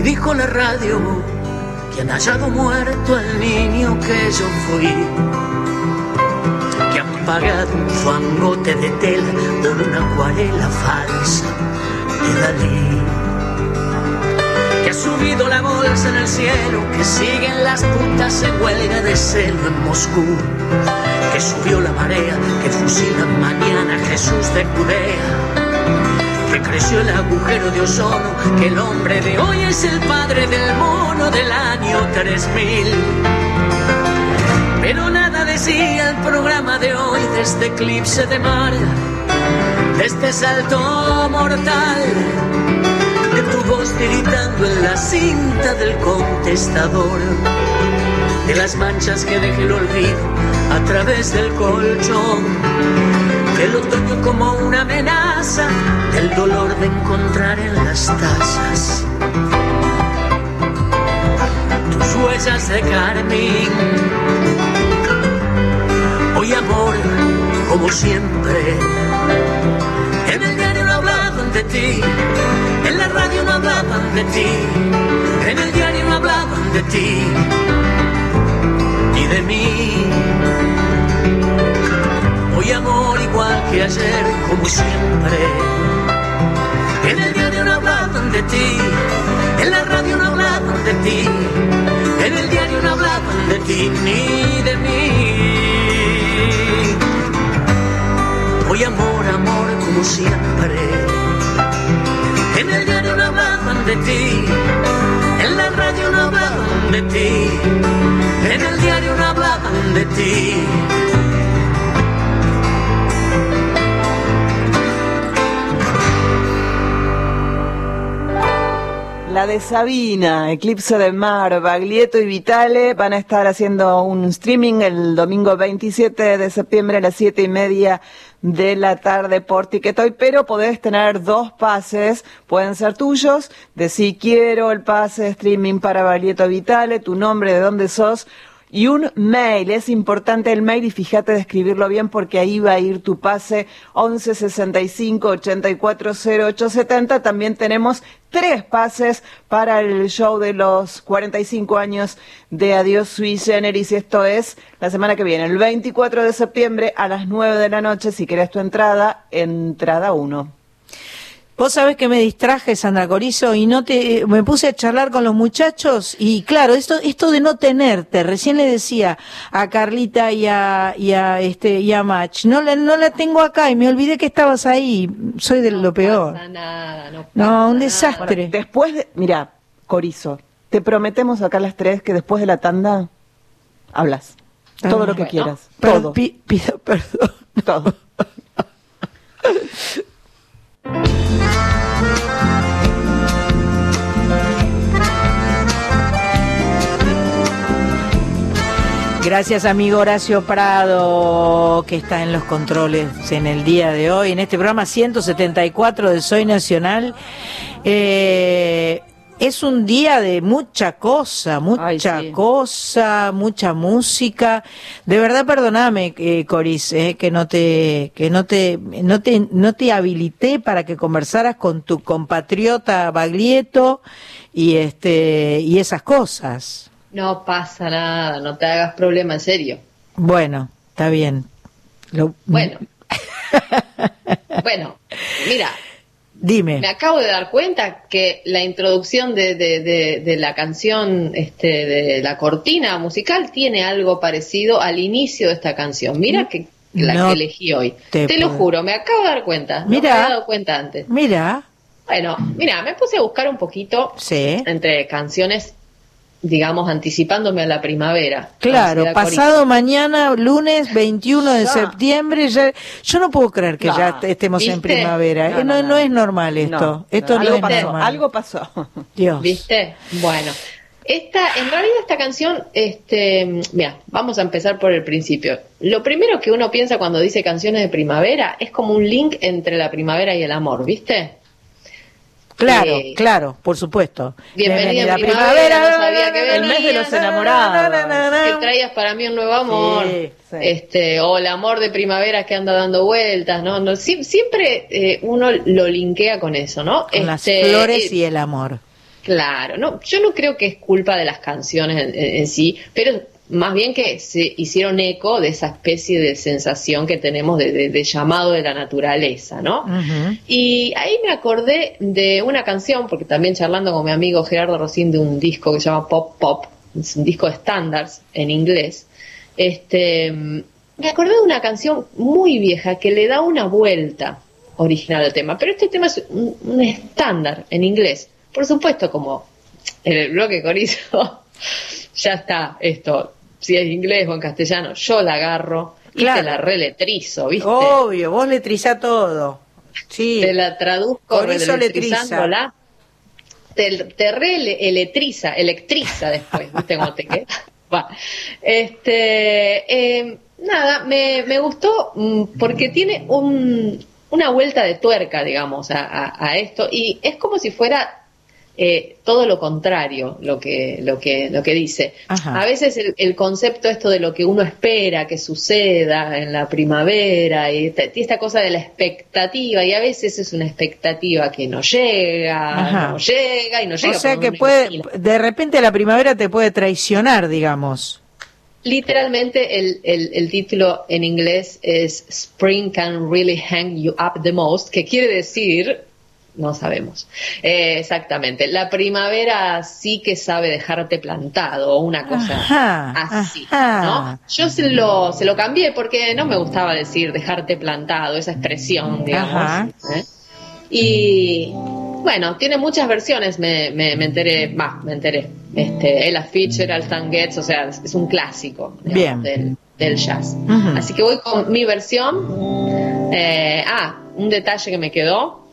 [SPEAKER 7] Dijo la radio que han hallado muerto al niño que yo fui, que han pagado un fangote de tela por una acuarela falsa de Dalí, subido la bolsa en el cielo, que siguen las putas en huelga de celo en Moscú, que subió la marea, que fusila mañana Jesús de Judea que creció el agujero de ozono, que el hombre de hoy es el padre del mono del año 3000. Pero nada decía el programa de hoy de este eclipse de mar, de este salto mortal, tu voz tiritando en la cinta del contestador, de las manchas que deje el olvido a través del colchón, del otoño como una amenaza, del dolor de encontrar en las tazas tus huellas de carmín. Hoy amor, como siempre en el diario no hablaban de ti, hablaban de ti, en el diario no hablaban de ti ni de mí. Hoy amor igual que ayer, como siempre. En el diario no hablaban de ti, en la radio no hablaban de ti, en el diario no hablaban de ti ni de mí. Hoy amor, amor como siempre. En el diario no hablaban de ti, en la radio no hablaban de ti, en el diario no hablaban de ti.
[SPEAKER 2] La de Sabina, Eclipse de Mar, Baglietto y Vitale van a estar haciendo un streaming el domingo 27 de septiembre a las siete y media de la tarde por Ticketoy, pero podés tener dos pases, pueden ser tuyos, de si quiero el pase de streaming para Baglietto Vitale, tu nombre, de dónde sos, y un mail. Es importante el mail y fíjate de escribirlo bien porque ahí va a ir tu pase 11 65 84 0870. También tenemos tres pases para el show de los 45 años de Adiós Sui Generis. Esto es la semana que viene, el 24 de septiembre a las 9 de la noche. Si querés tu entrada, entrada 1.
[SPEAKER 1] Vos sabés que me distraje, Sandra Corizo, y no te, me puse a charlar con los muchachos, y claro, esto, esto de no tenerte, recién le decía a Carlita y a, y a este, y a Mach, no la, no la tengo acá, y me olvidé que estabas ahí, soy de lo peor.
[SPEAKER 3] nada, no,
[SPEAKER 1] no un desastre.
[SPEAKER 2] después de, mira, Corizo, te prometemos acá las tres que después de la tanda hablas. todo lo que quieras. todo.
[SPEAKER 1] pido perdón.
[SPEAKER 2] Todo.
[SPEAKER 1] Gracias amigo Horacio Prado, que está en los controles en el día de hoy, en este programa 174 de Soy Nacional. Eh, es un día de mucha cosa, mucha cosa, mucha música. De verdad, perdóname, eh, Coris, eh, que no te, que no te, no te, no te habilité para que conversaras con tu compatriota Baglietto y este, y esas cosas.
[SPEAKER 3] No pasa nada, no te hagas problema, en serio.
[SPEAKER 1] Bueno, está bien.
[SPEAKER 3] Bueno. bueno, mira.
[SPEAKER 1] Dime.
[SPEAKER 3] Me acabo de dar cuenta que la introducción de, de, la canción, este, de la cortina musical, tiene algo parecido al inicio de esta canción. Mira que la que elegí hoy. Te, lo juro, me acabo de dar cuenta. Mira. No me había dado cuenta antes.
[SPEAKER 1] Mira.
[SPEAKER 3] Bueno, mira, me puse a buscar un poquito entre canciones digamos, anticipándome a la primavera.
[SPEAKER 1] Claro, pasado mañana, lunes 21 de septiembre, ya, yo no puedo creer que ya estemos en primavera. No, no, no, es normal esto. esto no, es normal.
[SPEAKER 2] Algo pasó.
[SPEAKER 1] Dios.
[SPEAKER 3] ¿Viste? Bueno. Esta, en realidad esta canción, este, mira, vamos a empezar por el principio. Lo primero que uno piensa cuando dice canciones de primavera es como un link entre la primavera y el amor, ¿viste?
[SPEAKER 1] Claro, claro, por supuesto.
[SPEAKER 3] Bienvenida, primavera, no sabía que
[SPEAKER 2] el mes de los enamorados.
[SPEAKER 3] Que traías para mí un nuevo amor. Este, o el amor de primavera que anda dando vueltas, ¿no? no siempre eh, uno lo linkea con eso, ¿no?
[SPEAKER 1] Con las este, flores eh, y el amor.
[SPEAKER 3] Claro, no, yo no creo que es culpa de las canciones en sí, pero más bien que se hicieron eco de esa especie de sensación que tenemos de, llamado de la naturaleza, ¿no? Y ahí me acordé de una canción, porque también charlando con mi amigo Gerardo Rocín de un disco que se llama Pop Pop, es un disco de estándares en inglés, este, me acordé de una canción muy vieja que le da una vuelta original al tema, pero este tema es un, estándar en inglés, por supuesto como en el bloque corizo ya está esto, si es inglés o en castellano, yo la agarro y te la reletrizo, ¿viste?
[SPEAKER 1] Obvio, vos letrizá todo.
[SPEAKER 8] sí. te la traduzco
[SPEAKER 1] electrizándola.
[SPEAKER 8] Te, te re electriza, electriza después, ¿viste cómo te queda? Este, eh, nada, me, me gustó mm, porque tiene un, una vuelta de tuerca, digamos, a, esto y es como si fuera eh, todo lo contrario lo que, lo que, lo que dice. A veces el, concepto esto de lo que uno espera que suceda en la primavera y esta, cosa de la expectativa y a veces es una expectativa que no llega, no llega y no llega.
[SPEAKER 1] O sea que puede, de repente la primavera te puede traicionar, digamos.
[SPEAKER 8] Literalmente el, el, título en inglés es Spring Can Really Hang You Up the Most, que quiere decir, no sabemos eh, exactamente, la primavera sí que sabe dejarte plantado o una cosa así. ¿no? Yo se lo, se lo cambié porque no me gustaba decir dejarte plantado, esa expresión, digamos. ¿eh? Y bueno, tiene muchas versiones, me, me, enteré, más, me enteré. Este, Ella Fitzgerald, Stan Getz, o sea, es un clásico Del, jazz. Así que voy con mi versión. Eh, ah, un detalle que me quedó.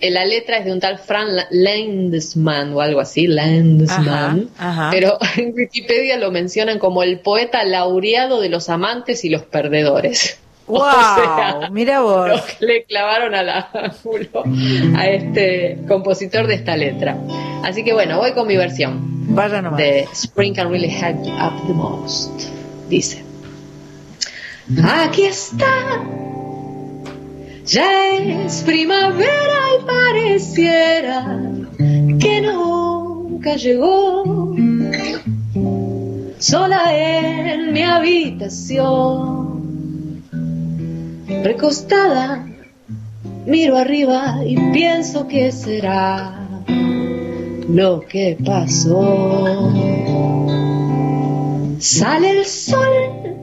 [SPEAKER 8] Eh, la letra es de un tal Frank Landesman o algo así, Landesman, pero en Wikipedia lo mencionan como el poeta laureado de los amantes y los perdedores.
[SPEAKER 1] ¡Wow! mira vos.
[SPEAKER 8] le clavaron a la a este compositor de esta letra. Así que bueno, voy con mi versión.
[SPEAKER 1] Vaya nomás.
[SPEAKER 8] De Spring Can Really Help You Up the Most. Dice: Aquí está. Ya es primavera y pareciera que nunca llegó. Sola en mi habitación recostada, miro arriba y pienso que será lo que pasó. Sale el sol,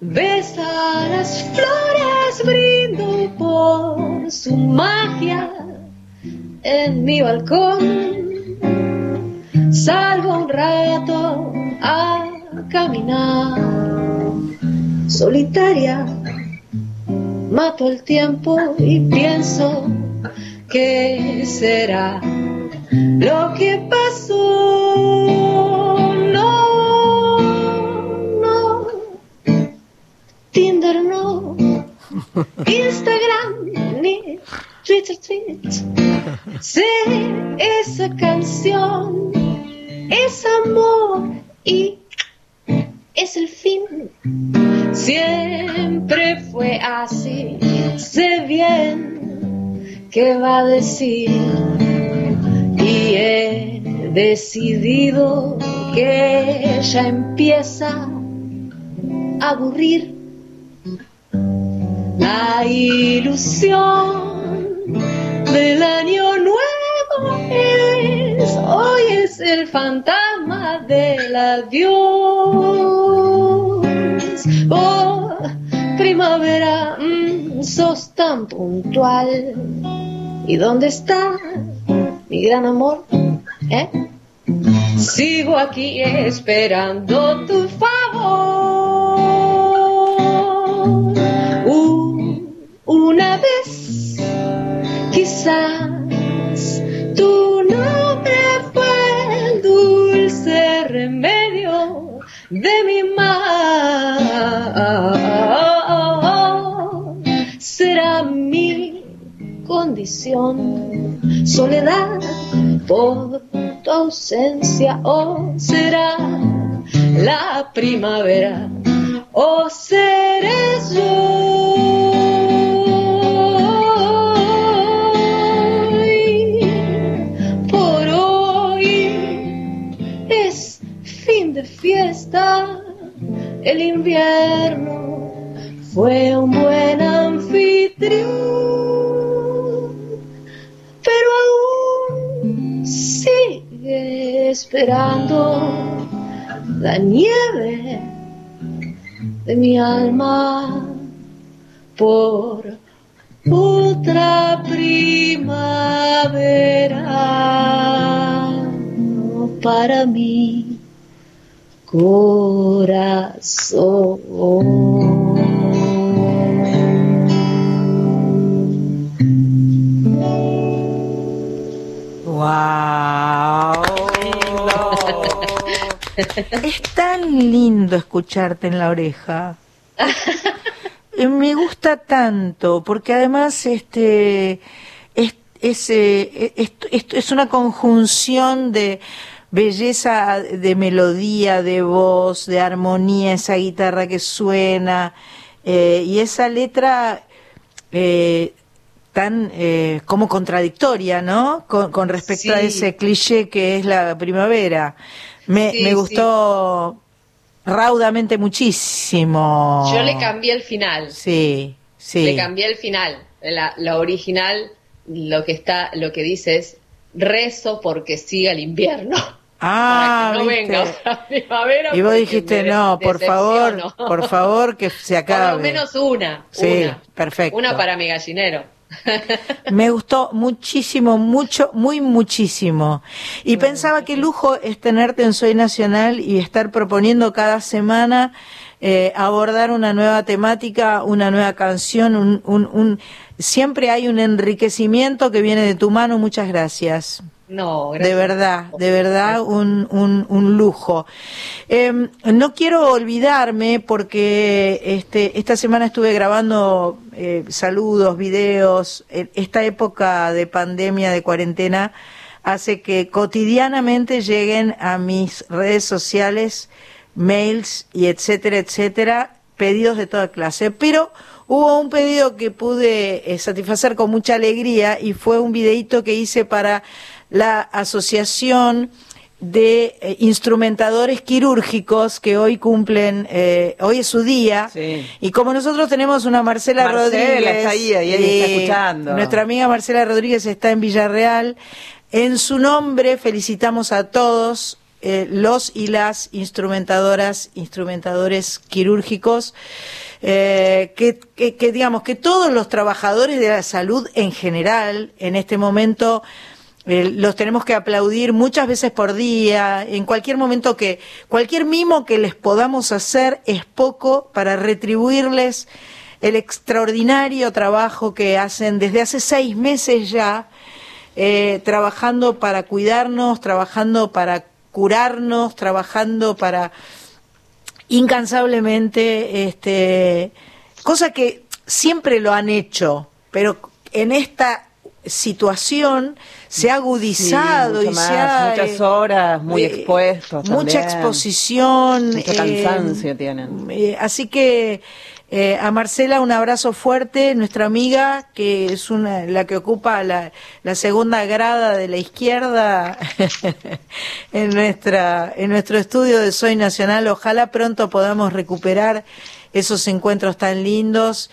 [SPEAKER 8] besa las flores, brindo por su magia en mi balcón. Salgo un rato a caminar, solitaria mato el tiempo y pienso qué será lo que pasó. No, Instagram ni Twitter tweet. Sé esa canción, es amor y es el fin. Siempre fue así, sé bien qué va a decir y he decidido que ella empieza a aburrir la ilusión del año nuevo es hoy es el fantasma del adiós Oh, primavera, mm, sos tan puntual. ¿Y dónde está mi gran amor? ¿Eh? Sigo aquí esperando tu favor. Soledad por tu ausencia, o será la primavera, o seré yo. Por hoy es fin de fiesta el invierno fue un buen esperando la nieve de mi alma por otra primavera para mi corazón. Wow.
[SPEAKER 1] Es tan lindo escucharte en la oreja. Eh, me gusta tanto, porque además este es, es, eh, es, una conjunción de belleza de melodía, de voz, de armonía, esa guitarra que suena, eh, y esa letra tan como contradictoria, ¿no? Con, respecto a ese cliché que es la primavera. Me, me gustó raudamente muchísimo.
[SPEAKER 3] Yo le cambié el final.
[SPEAKER 1] Sí, sí.
[SPEAKER 3] Le cambié el final. La, la original, lo que está, lo que dice es rezo porque siga el invierno.
[SPEAKER 1] Ah, no venga primavera. Y vos dijiste, no, por favor, por favor, que se acabe.
[SPEAKER 3] Por lo menos una.
[SPEAKER 1] Sí, perfecto.
[SPEAKER 3] Una para mi gallinero.
[SPEAKER 1] Me gustó muchísimo, mucho, muy muchísimo. Y pensaba que lujo es tenerte en Soy Nacional y estar proponiendo cada semana eh, abordar una nueva temática, una nueva canción, un, un, siempre hay un enriquecimiento que viene de tu mano. Muchas gracias.
[SPEAKER 3] No,
[SPEAKER 1] De verdad, de verdad, un, un, un lujo. Em, no quiero olvidarme porque este, esta semana estuve grabando eh, saludos, videos. Esta época de pandemia, de cuarentena, hace que cotidianamente lleguen a mis redes sociales mails y etcétera, etcétera, pedidos de toda clase. Pero hubo un pedido que pude eh, satisfacer con mucha alegría y fue un videito que hice para la Asociación de eh, Instrumentadores Quirúrgicos que hoy cumplen, eh, hoy es su día, y como nosotros tenemos una Marcela, Rodríguez,
[SPEAKER 2] ahí, está escuchando.
[SPEAKER 1] nuestra amiga Marcela Rodríguez está en Villarreal, en su nombre felicitamos a todos eh, los y las instrumentadoras, instrumentadores quirúrgicos, que, que digamos que todos los trabajadores de la salud en general en este momento eh, los tenemos que aplaudir muchas veces por día, en cualquier momento que, cualquier mimo que les podamos hacer es poco para retribuirles el extraordinario trabajo que hacen desde hace seis meses ya, eh, trabajando para cuidarnos, trabajando para curarnos, trabajando para incansablemente, este, cosa que siempre lo han hecho, pero en esta situación se ha agudizado y se ha,
[SPEAKER 2] muchas horas muy eh, expuestos
[SPEAKER 1] mucha exposición
[SPEAKER 2] mucho cansancio eh, tienen.
[SPEAKER 1] eh, así que a Marcela un abrazo fuerte nuestra amiga que es una la que ocupa la, la segunda grada de la izquierda en nuestra en nuestro estudio de Soy Nacional. Ojalá pronto podamos recuperar esos encuentros tan lindos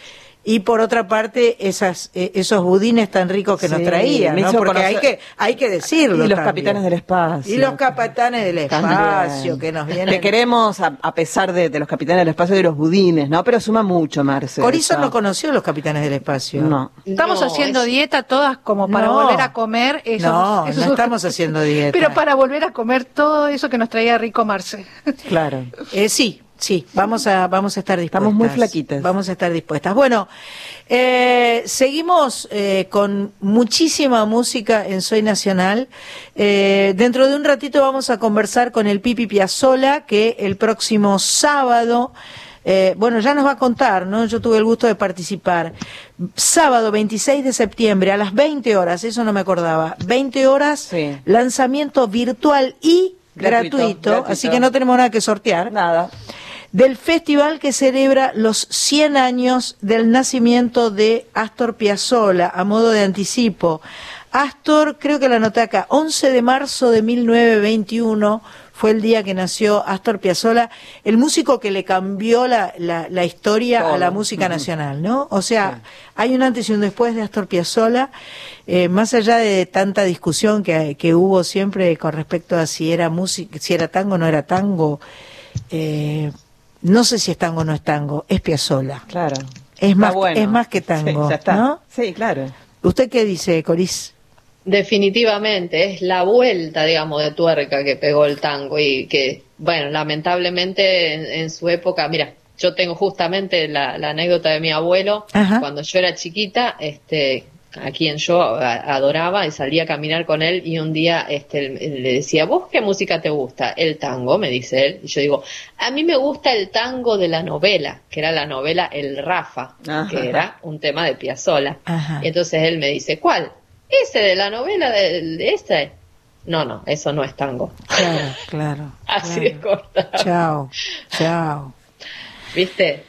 [SPEAKER 1] y por otra parte esas eh, esos budines tan ricos que nos traían, ¿no? porque hay que hay que decirlo.
[SPEAKER 2] Y los capitanes del espacio.
[SPEAKER 1] Y los capitanes del espacio que nos vienen.
[SPEAKER 2] Te queremos a, pesar de, los capitanes del espacio y de los budines, ¿no? Pero suma mucho, Marce.
[SPEAKER 1] Corizo no conoció los capitanes del espacio.
[SPEAKER 2] No.
[SPEAKER 9] Estamos haciendo dieta todas como para volver a comer eso.
[SPEAKER 1] No, no estamos haciendo dieta.
[SPEAKER 9] Pero para volver a comer todo eso que nos traía rico Marce.
[SPEAKER 1] Claro. Eh, sí, Sí, vamos a, vamos a estar dispuestas.
[SPEAKER 2] Estamos muy flaquitas.
[SPEAKER 1] Vamos a estar dispuestas. Bueno, eh, seguimos eh, con muchísima música en Soy Nacional. Eh, dentro de un ratito vamos a conversar con el Pipi Piazzola, que el próximo sábado, bueno, ya nos va a contar, ¿no? Yo tuve el gusto de participar. Sábado 26 de septiembre a las 20 horas, eso no me acordaba. 20 horas, lanzamiento virtual y gratuito, así que no tenemos nada que sortear.
[SPEAKER 2] Nada
[SPEAKER 1] del festival que celebra los 100 años del nacimiento de Astor Piazzolla, a modo de anticipo. Astor, creo que la anoté acá, 11 de marzo de 1921 fue el día que nació Astor Piazzolla, el músico que le cambió la, la, historia a la música nacional, ¿no? O sea, hay un antes y un después de Astor Piazzolla, eh, más allá de tanta discusión que, que hubo siempre con respecto a si era música, si era tango o no era tango, eh, no sé si es tango o no es tango, es Piazzolla.
[SPEAKER 2] Claro.
[SPEAKER 1] Es más, es más que tango, sí, ¿no?
[SPEAKER 2] Sí, claro.
[SPEAKER 1] ¿Usted qué dice, Coris?
[SPEAKER 3] Definitivamente, es la vuelta, digamos, de tuerca que pegó el tango y que, bueno, lamentablemente en, su época, mira, yo tengo justamente la, anécdota de mi abuelo, cuando yo era chiquita, este, a quien yo adoraba y salía a caminar con él y un día este, le decía, ¿vos qué música te gusta? El tango, me dice él. Y yo digo, a mí me gusta el tango de la novela, que era la novela El Rafa, que era un tema de Piazzolla. Y entonces él me dice, ¿cuál? Ese de la novela de, de este. No, no, eso no es tango.
[SPEAKER 1] Claro, claro.
[SPEAKER 3] Así es corta.
[SPEAKER 1] Chao, chao.
[SPEAKER 3] ¿Viste?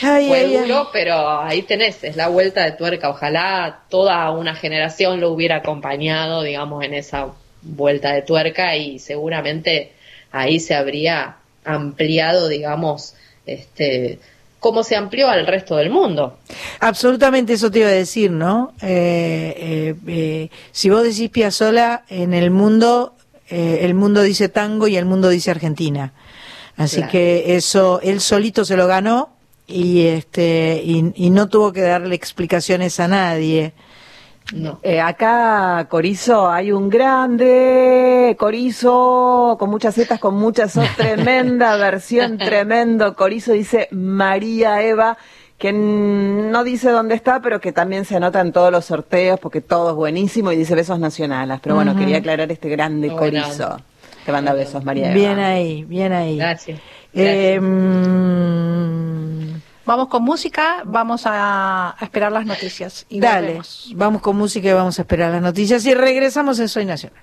[SPEAKER 3] Fue duro, pero ahí tenés, es la vuelta de tuerca. Ojalá toda una generación lo hubiera acompañado, digamos, en esa vuelta de tuerca y seguramente ahí se habría ampliado, digamos, este, cómo se amplió al resto del mundo.
[SPEAKER 1] Absolutamente eso te iba a decir, ¿no? Eh, eh, eh, si vos decís Piazzola, en el mundo, el mundo dice tango y el mundo dice Argentina. Así que eso, él solito se lo ganó y este y, no tuvo que darle explicaciones a nadie.
[SPEAKER 2] No. Eh, acá, Corizo, hay un grande Corizo con muchas zetas, con muchas otras, tremenda versión, tremendo. Corizo dice María Eva, que no dice dónde está, pero que también se anota en todos los sorteos porque todo es buenísimo y dice besos nacionales. Pero bueno, quería aclarar este grande Corizo. Te manda besos, María Eva.
[SPEAKER 1] Bien ahí, bien ahí.
[SPEAKER 3] Gracias. Eh,
[SPEAKER 9] vamos con música, vamos a, esperar las noticias.
[SPEAKER 1] Y Dale, vamos con música y vamos a esperar las noticias y regresamos en Soy Nacional.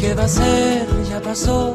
[SPEAKER 4] ¿Qué va a ser? Ya pasó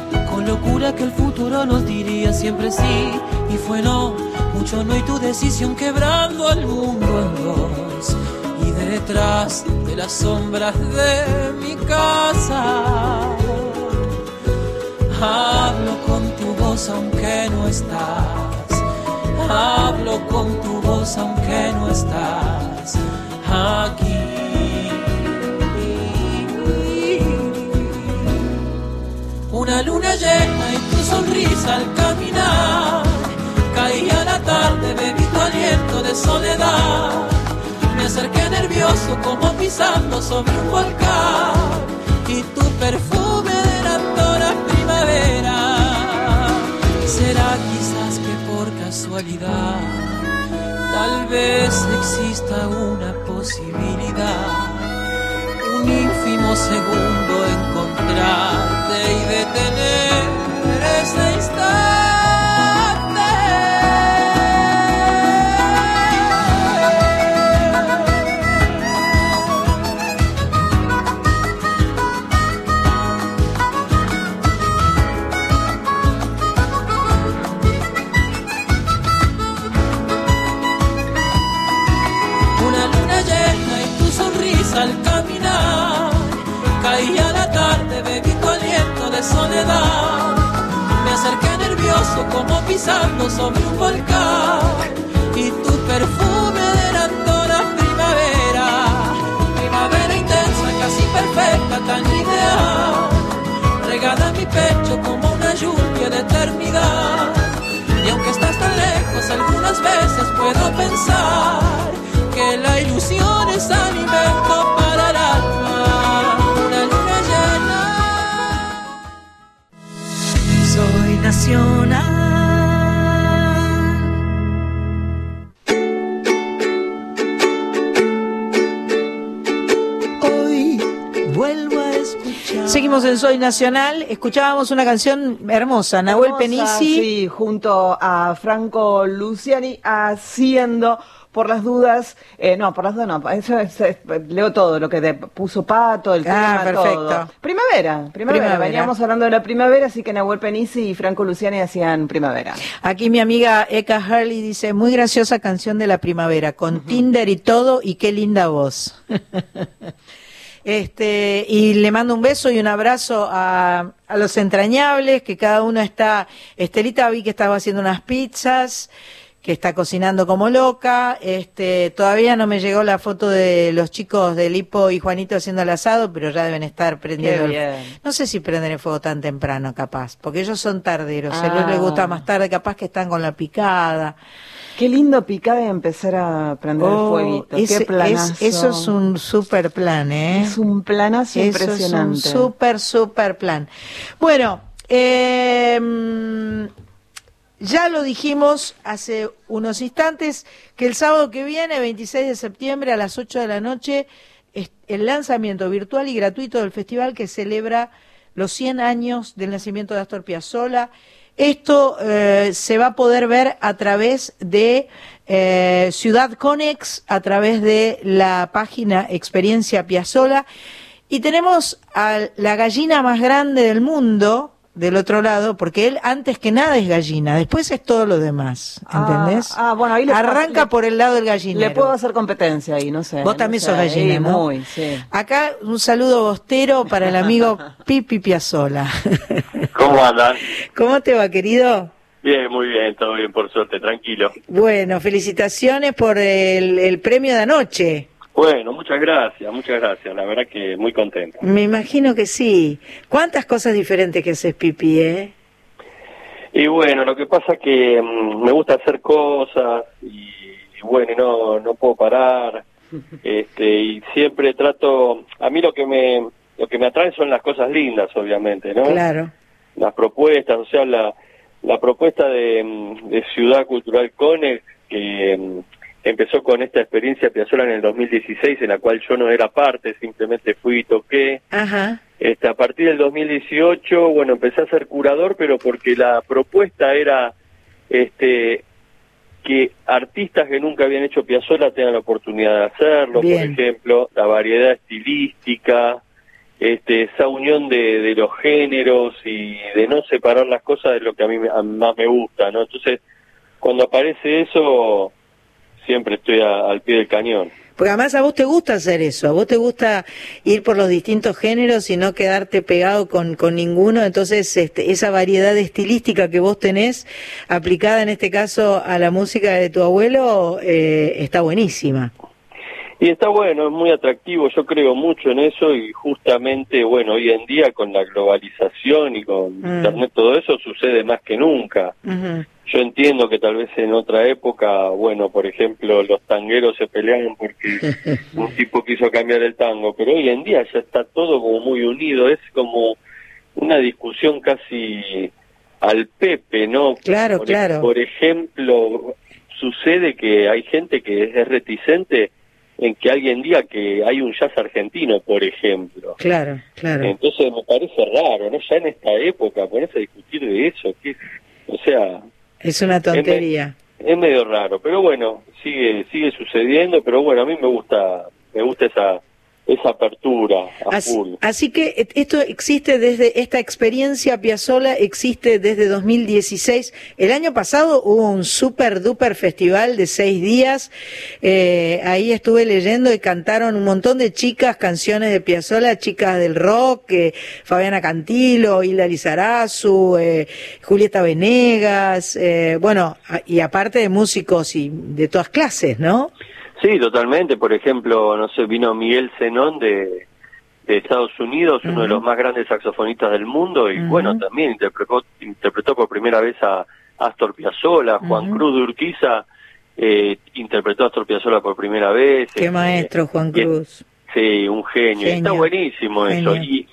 [SPEAKER 4] locura que el futuro nos diría siempre sí. Y fue no, mucho no y tu decisión quebrando al mundo en dos. Y detrás de las sombras de mi casa hablo con tu voz aunque no estás. Hablo con tu voz aunque no estás. Aquí una luna llena y tu sonrisa al caminar. Caía la tarde, bebí tu aliento de soledad. Me acerqué nervioso como pisando sobre un volcán. Y tu perfume era toda primavera. Será quizás que por casualidad, tal vez exista una posibilidad un ínfimo segundo encontrarte y detener ese instante. Me acerqué nervioso como pisando sobre un volcán. Y tu perfume era toda primavera. Primavera intensa, casi perfecta, tan ideal. Regada en mi pecho como una lluvia de eternidad. Y aunque estás tan lejos, algunas veces puedo pensar que la ilusión es alimento para el alma.
[SPEAKER 1] Seguimos en Soy Nacional. Escuchábamos una canción hermosa, Nahuel Penisi.
[SPEAKER 2] Sí, junto a Franco Luciani haciendo por las dudas, eh, no, por las dudas no, eso leo todo, lo que te puso Pato, el ah, tema, perfecto. Primavera, primavera, veníamos hablando de la primavera, así que Nahuel Penisi y Franco Luciani hacían primavera.
[SPEAKER 1] Aquí mi amiga Eka Harley dice, muy graciosa canción de la primavera, con Tinder y todo, y qué linda voz. Este, y le mando un beso y un abrazo a, a los entrañables, que cada uno está, Estelita vi que estaba haciendo unas pizzas, que está cocinando como loca. Este, todavía no me llegó la foto de los chicos de Lipo y Juanito haciendo el asado, pero ya deben estar prendiendo. No sé si prenden el fuego tan temprano, capaz, porque ellos son tarderos. A ellos les gusta ah. más tarde, capaz que están con la picada.
[SPEAKER 2] Qué lindo picar y empezar a prender el oh, fueguito. Qué planazo.
[SPEAKER 1] eso es un super plan, ¿eh?
[SPEAKER 2] Es un planazo impresionante.
[SPEAKER 1] Es un super, super plan. Bueno, eh, ya lo dijimos hace unos instantes que el sábado que viene, 26 de septiembre a las 8 de la noche, es el lanzamiento virtual y gratuito del festival que celebra los 100 años del nacimiento de Astor Piazzolla. Esto eh, se va a poder ver a través de eh, Ciudad Conex, a través de la página Experiencia Piazzolla. Y tenemos a la gallina más grande del mundo, del otro lado, porque él antes que nada es gallina, después es todo lo demás, ah, ¿entendés?
[SPEAKER 2] Ah, bueno, ahí
[SPEAKER 1] Arranca por el lado del gallinero.
[SPEAKER 2] Le puedo hacer competencia ahí, no sé.
[SPEAKER 1] Vos también sos gallina, ¿no? Muy, sí. Acá un saludo bostero para el amigo Pipi Piazzola.
[SPEAKER 10] ¿Cómo andan?
[SPEAKER 1] ¿Cómo te va, querido?
[SPEAKER 10] Bien, muy bien, todo bien, por suerte, tranquilo.
[SPEAKER 1] Bueno, felicitaciones por el, el premio de anoche.
[SPEAKER 10] Bueno, muchas gracias, muchas gracias. La verdad que muy contento.
[SPEAKER 1] Me imagino que sí. ¿Cuántas cosas diferentes que haces, Pipi, eh?
[SPEAKER 10] Y bueno, lo que pasa es que mm, me gusta hacer cosas y, bueno, no, no puedo parar. este Y siempre trato... A mí lo que me lo que me atrae son las cosas lindas, obviamente, ¿no?
[SPEAKER 1] Claro.
[SPEAKER 10] Las propuestas, o sea, la, la propuesta de, mm, de Ciudad Cultural Conex, que mm, empezó con esta experiencia Piazzolla en el 2016, en la cual yo no era parte, simplemente fui y toqué.
[SPEAKER 1] Ajá.
[SPEAKER 10] Este, a partir del 2018, bueno, empecé a ser curador, pero porque la propuesta era este, que artistas que nunca habían hecho Piazzolla tengan la oportunidad de hacerlo, por ejemplo, la variedad estilística, este, esa unión de, de, los géneros y de no separar las cosas de lo que a mí más me gusta, ¿no? Entonces, cuando aparece eso, siempre estoy al pie del cañón.
[SPEAKER 1] Porque además a vos te gusta hacer eso, a vos te gusta ir por los distintos géneros y no quedarte pegado con, con ninguno, entonces este, esa variedad estilística que vos tenés aplicada en este caso a la música de tu abuelo eh, está buenísima.
[SPEAKER 10] Y está bueno, es muy atractivo, yo creo mucho en eso y justamente, bueno, hoy en día con la globalización y con mm. Internet todo eso sucede más que nunca. Yo entiendo que tal vez en otra época, bueno, por ejemplo, los tangueros se peleaban porque un tipo quiso cambiar el tango, pero hoy en día ya está todo como muy unido, es como una discusión casi al Pepe, ¿no?
[SPEAKER 1] Claro, claro.
[SPEAKER 10] Por ejemplo, sucede que hay gente que es reticente en que alguien diga que hay un jazz argentino, por ejemplo.
[SPEAKER 1] Claro, claro.
[SPEAKER 10] Entonces me parece raro, ¿no? Ya en esta época ponerse a discutir de eso, que, o sea...
[SPEAKER 1] Es una tontería.
[SPEAKER 10] Es, medio raro, pero bueno, sigue sigue sucediendo, pero bueno, a mí me gusta me gusta esa esa apertura a
[SPEAKER 1] así, Así que esto existe desde, esta experiencia Piazzola existe desde 2016. El año pasado hubo un super duper festival de seis días. Eh, ahí estuve leyendo y cantaron un montón de chicas canciones de Piazzola, chicas del rock, eh, Fabiana Cantilo, Hilda Lizarazu, eh, Julieta Venegas, bueno, y aparte de músicos y de todas clases, ¿no?
[SPEAKER 10] Sí, totalmente. Por ejemplo, no sé, vino Miguel Zenón de, de Estados Unidos, uno de los más grandes saxofonistas del mundo, y bueno, también interpretó, interpretó por primera vez a Astor Piazzolla, Juan Cruz de Urquiza eh, interpretó a Astor Piazzolla por primera vez.
[SPEAKER 1] Qué este, maestro, Juan Cruz.
[SPEAKER 10] sí, un genio. Está buenísimo eso. Y,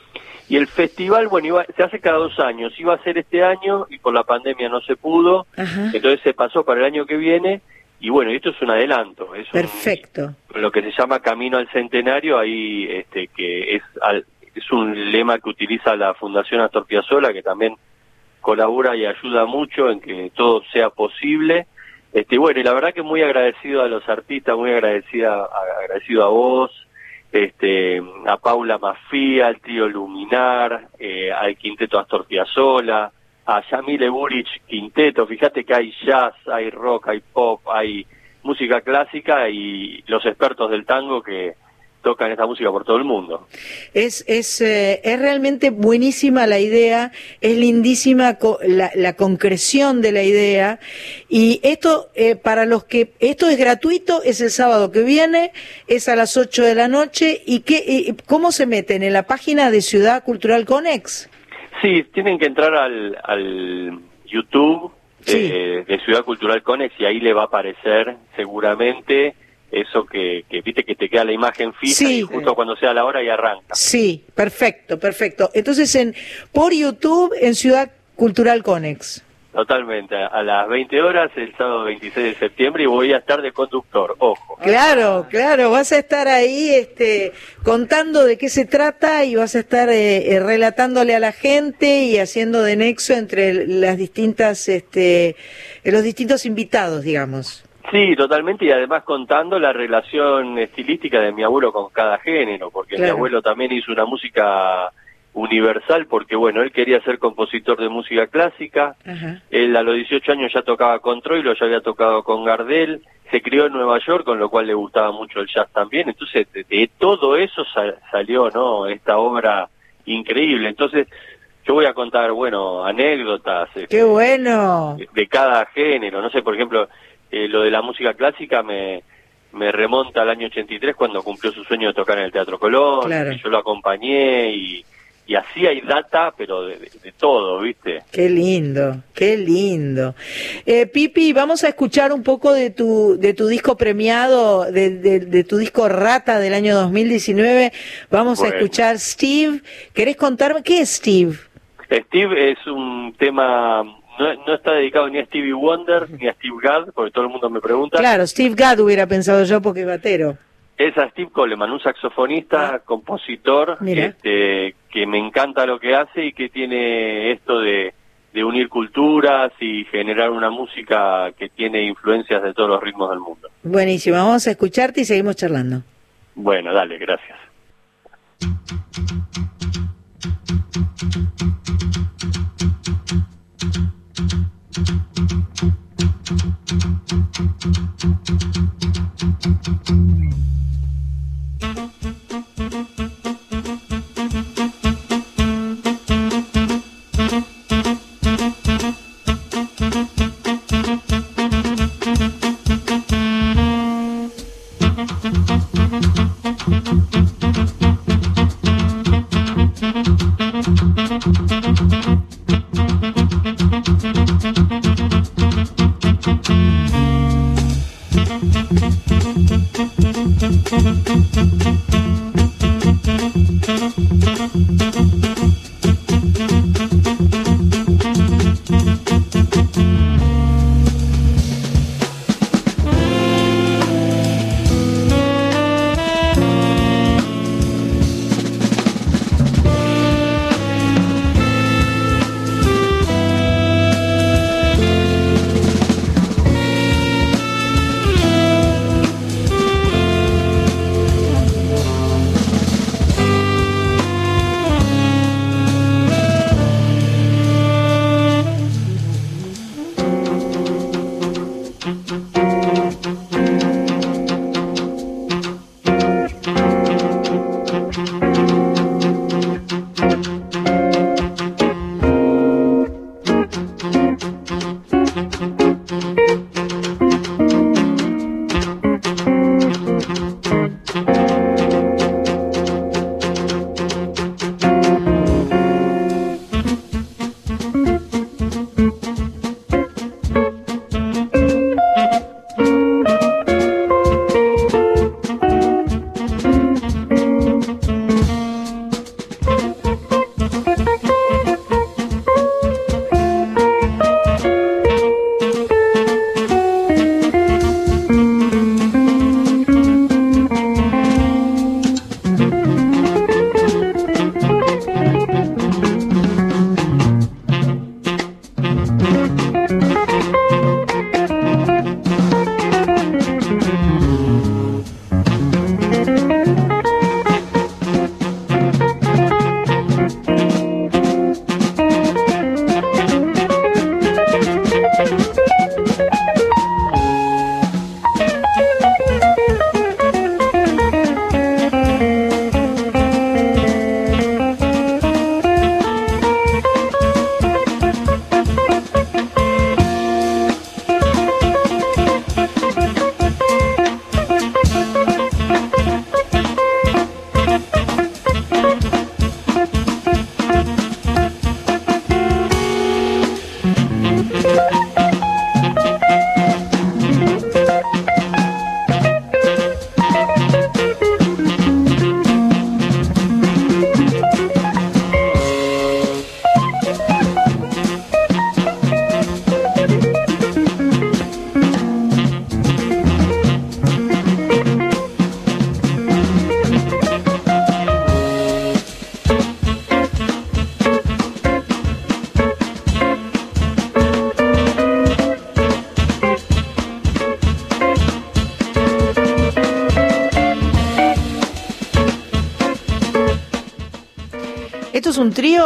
[SPEAKER 10] y el festival, bueno, iba, se hace cada dos años. Iba a ser este año y por la pandemia no se pudo. Entonces se pasó para el año que viene y bueno, esto es un adelanto. Es
[SPEAKER 1] Perfecto.
[SPEAKER 10] lo que se llama Camino al Centenario, ahí este, que es es un lema que utiliza la Fundación Astor Piazzolla, que también colabora y ayuda mucho en que todo sea posible. Este, bueno, y la verdad que muy agradecido a los artistas, muy agradecida, agradecido a vos, este, a Paula Mafía, al tío Luminar, eh, al quinteto Astor Piazzolla, a Yamile Burich Quinteto. Fíjate que hay jazz, hay rock, hay pop, hay música clásica y los expertos del tango que tocan esta música por todo el mundo.
[SPEAKER 1] Es, es, eh, es realmente buenísima la idea, es lindísima la, concreción de la idea y esto eh, para los que esto es gratuito, es el sábado que viene, es a las 8 de la noche y qué, cómo se meten en la página de Ciudad Cultural Conex.
[SPEAKER 10] Sí, tienen que entrar al, al YouTube de, de Ciudad Cultural Conex y ahí le va a aparecer seguramente eso que, que, viste que te queda la imagen fija y justo cuando sea la hora y arranca.
[SPEAKER 1] Sí, perfecto, perfecto. Entonces en por YouTube en Ciudad Cultural Conex.
[SPEAKER 10] Totalmente, a las 20 horas el sábado 26 de septiembre y voy a estar de conductor, ojo.
[SPEAKER 1] Claro, claro, vas a estar ahí este, contando de qué se trata y vas a estar eh, eh, relatándole a la gente y haciendo de nexo entre las distintas, este, los distintos invitados, digamos.
[SPEAKER 10] Sí, totalmente, y además contando la relación estilística de mi abuelo con cada género, porque mi abuelo también hizo una música universal, porque bueno, él quería ser compositor de música clásica, él a los 18 años ya tocaba con Troilo, ya había tocado con Gardel, se crió en Nueva York, con lo cual le gustaba mucho el jazz también, entonces de, todo eso salió, ¿no? Esta obra increíble, entonces yo voy a contar, bueno, anécdotas.
[SPEAKER 1] ¡Qué este, bueno!
[SPEAKER 10] de cada género, no sé, por ejemplo, eh, lo de la música clásica me, me remonta al año 83 cuando cumplió su sueño de tocar en el Teatro Colón, yo lo acompañé y, y así hay data, pero de, todo, ¿viste?
[SPEAKER 1] Qué lindo, qué lindo. Eh, Pipi, vamos a escuchar un poco de tu, de tu disco premiado, de, de, tu disco Rata del año 2019. Vamos a escuchar Steve. ¿Querés contarme qué es Steve?
[SPEAKER 10] Steve es un tema no, está dedicado ni a Stevie Wonder ni a Steve Gadd, porque todo el mundo me pregunta.
[SPEAKER 1] Claro, Steve Gadd hubiera pensado yo porque es batero.
[SPEAKER 10] Es a Steve Coleman, un saxofonista, ah. compositor, este, que me encanta lo que hace y que tiene esto de, de unir culturas y generar una música que tiene influencias de todos los ritmos del mundo.
[SPEAKER 1] Buenísimo, vamos a escucharte y seguimos charlando.
[SPEAKER 10] Bueno, dale, gracias.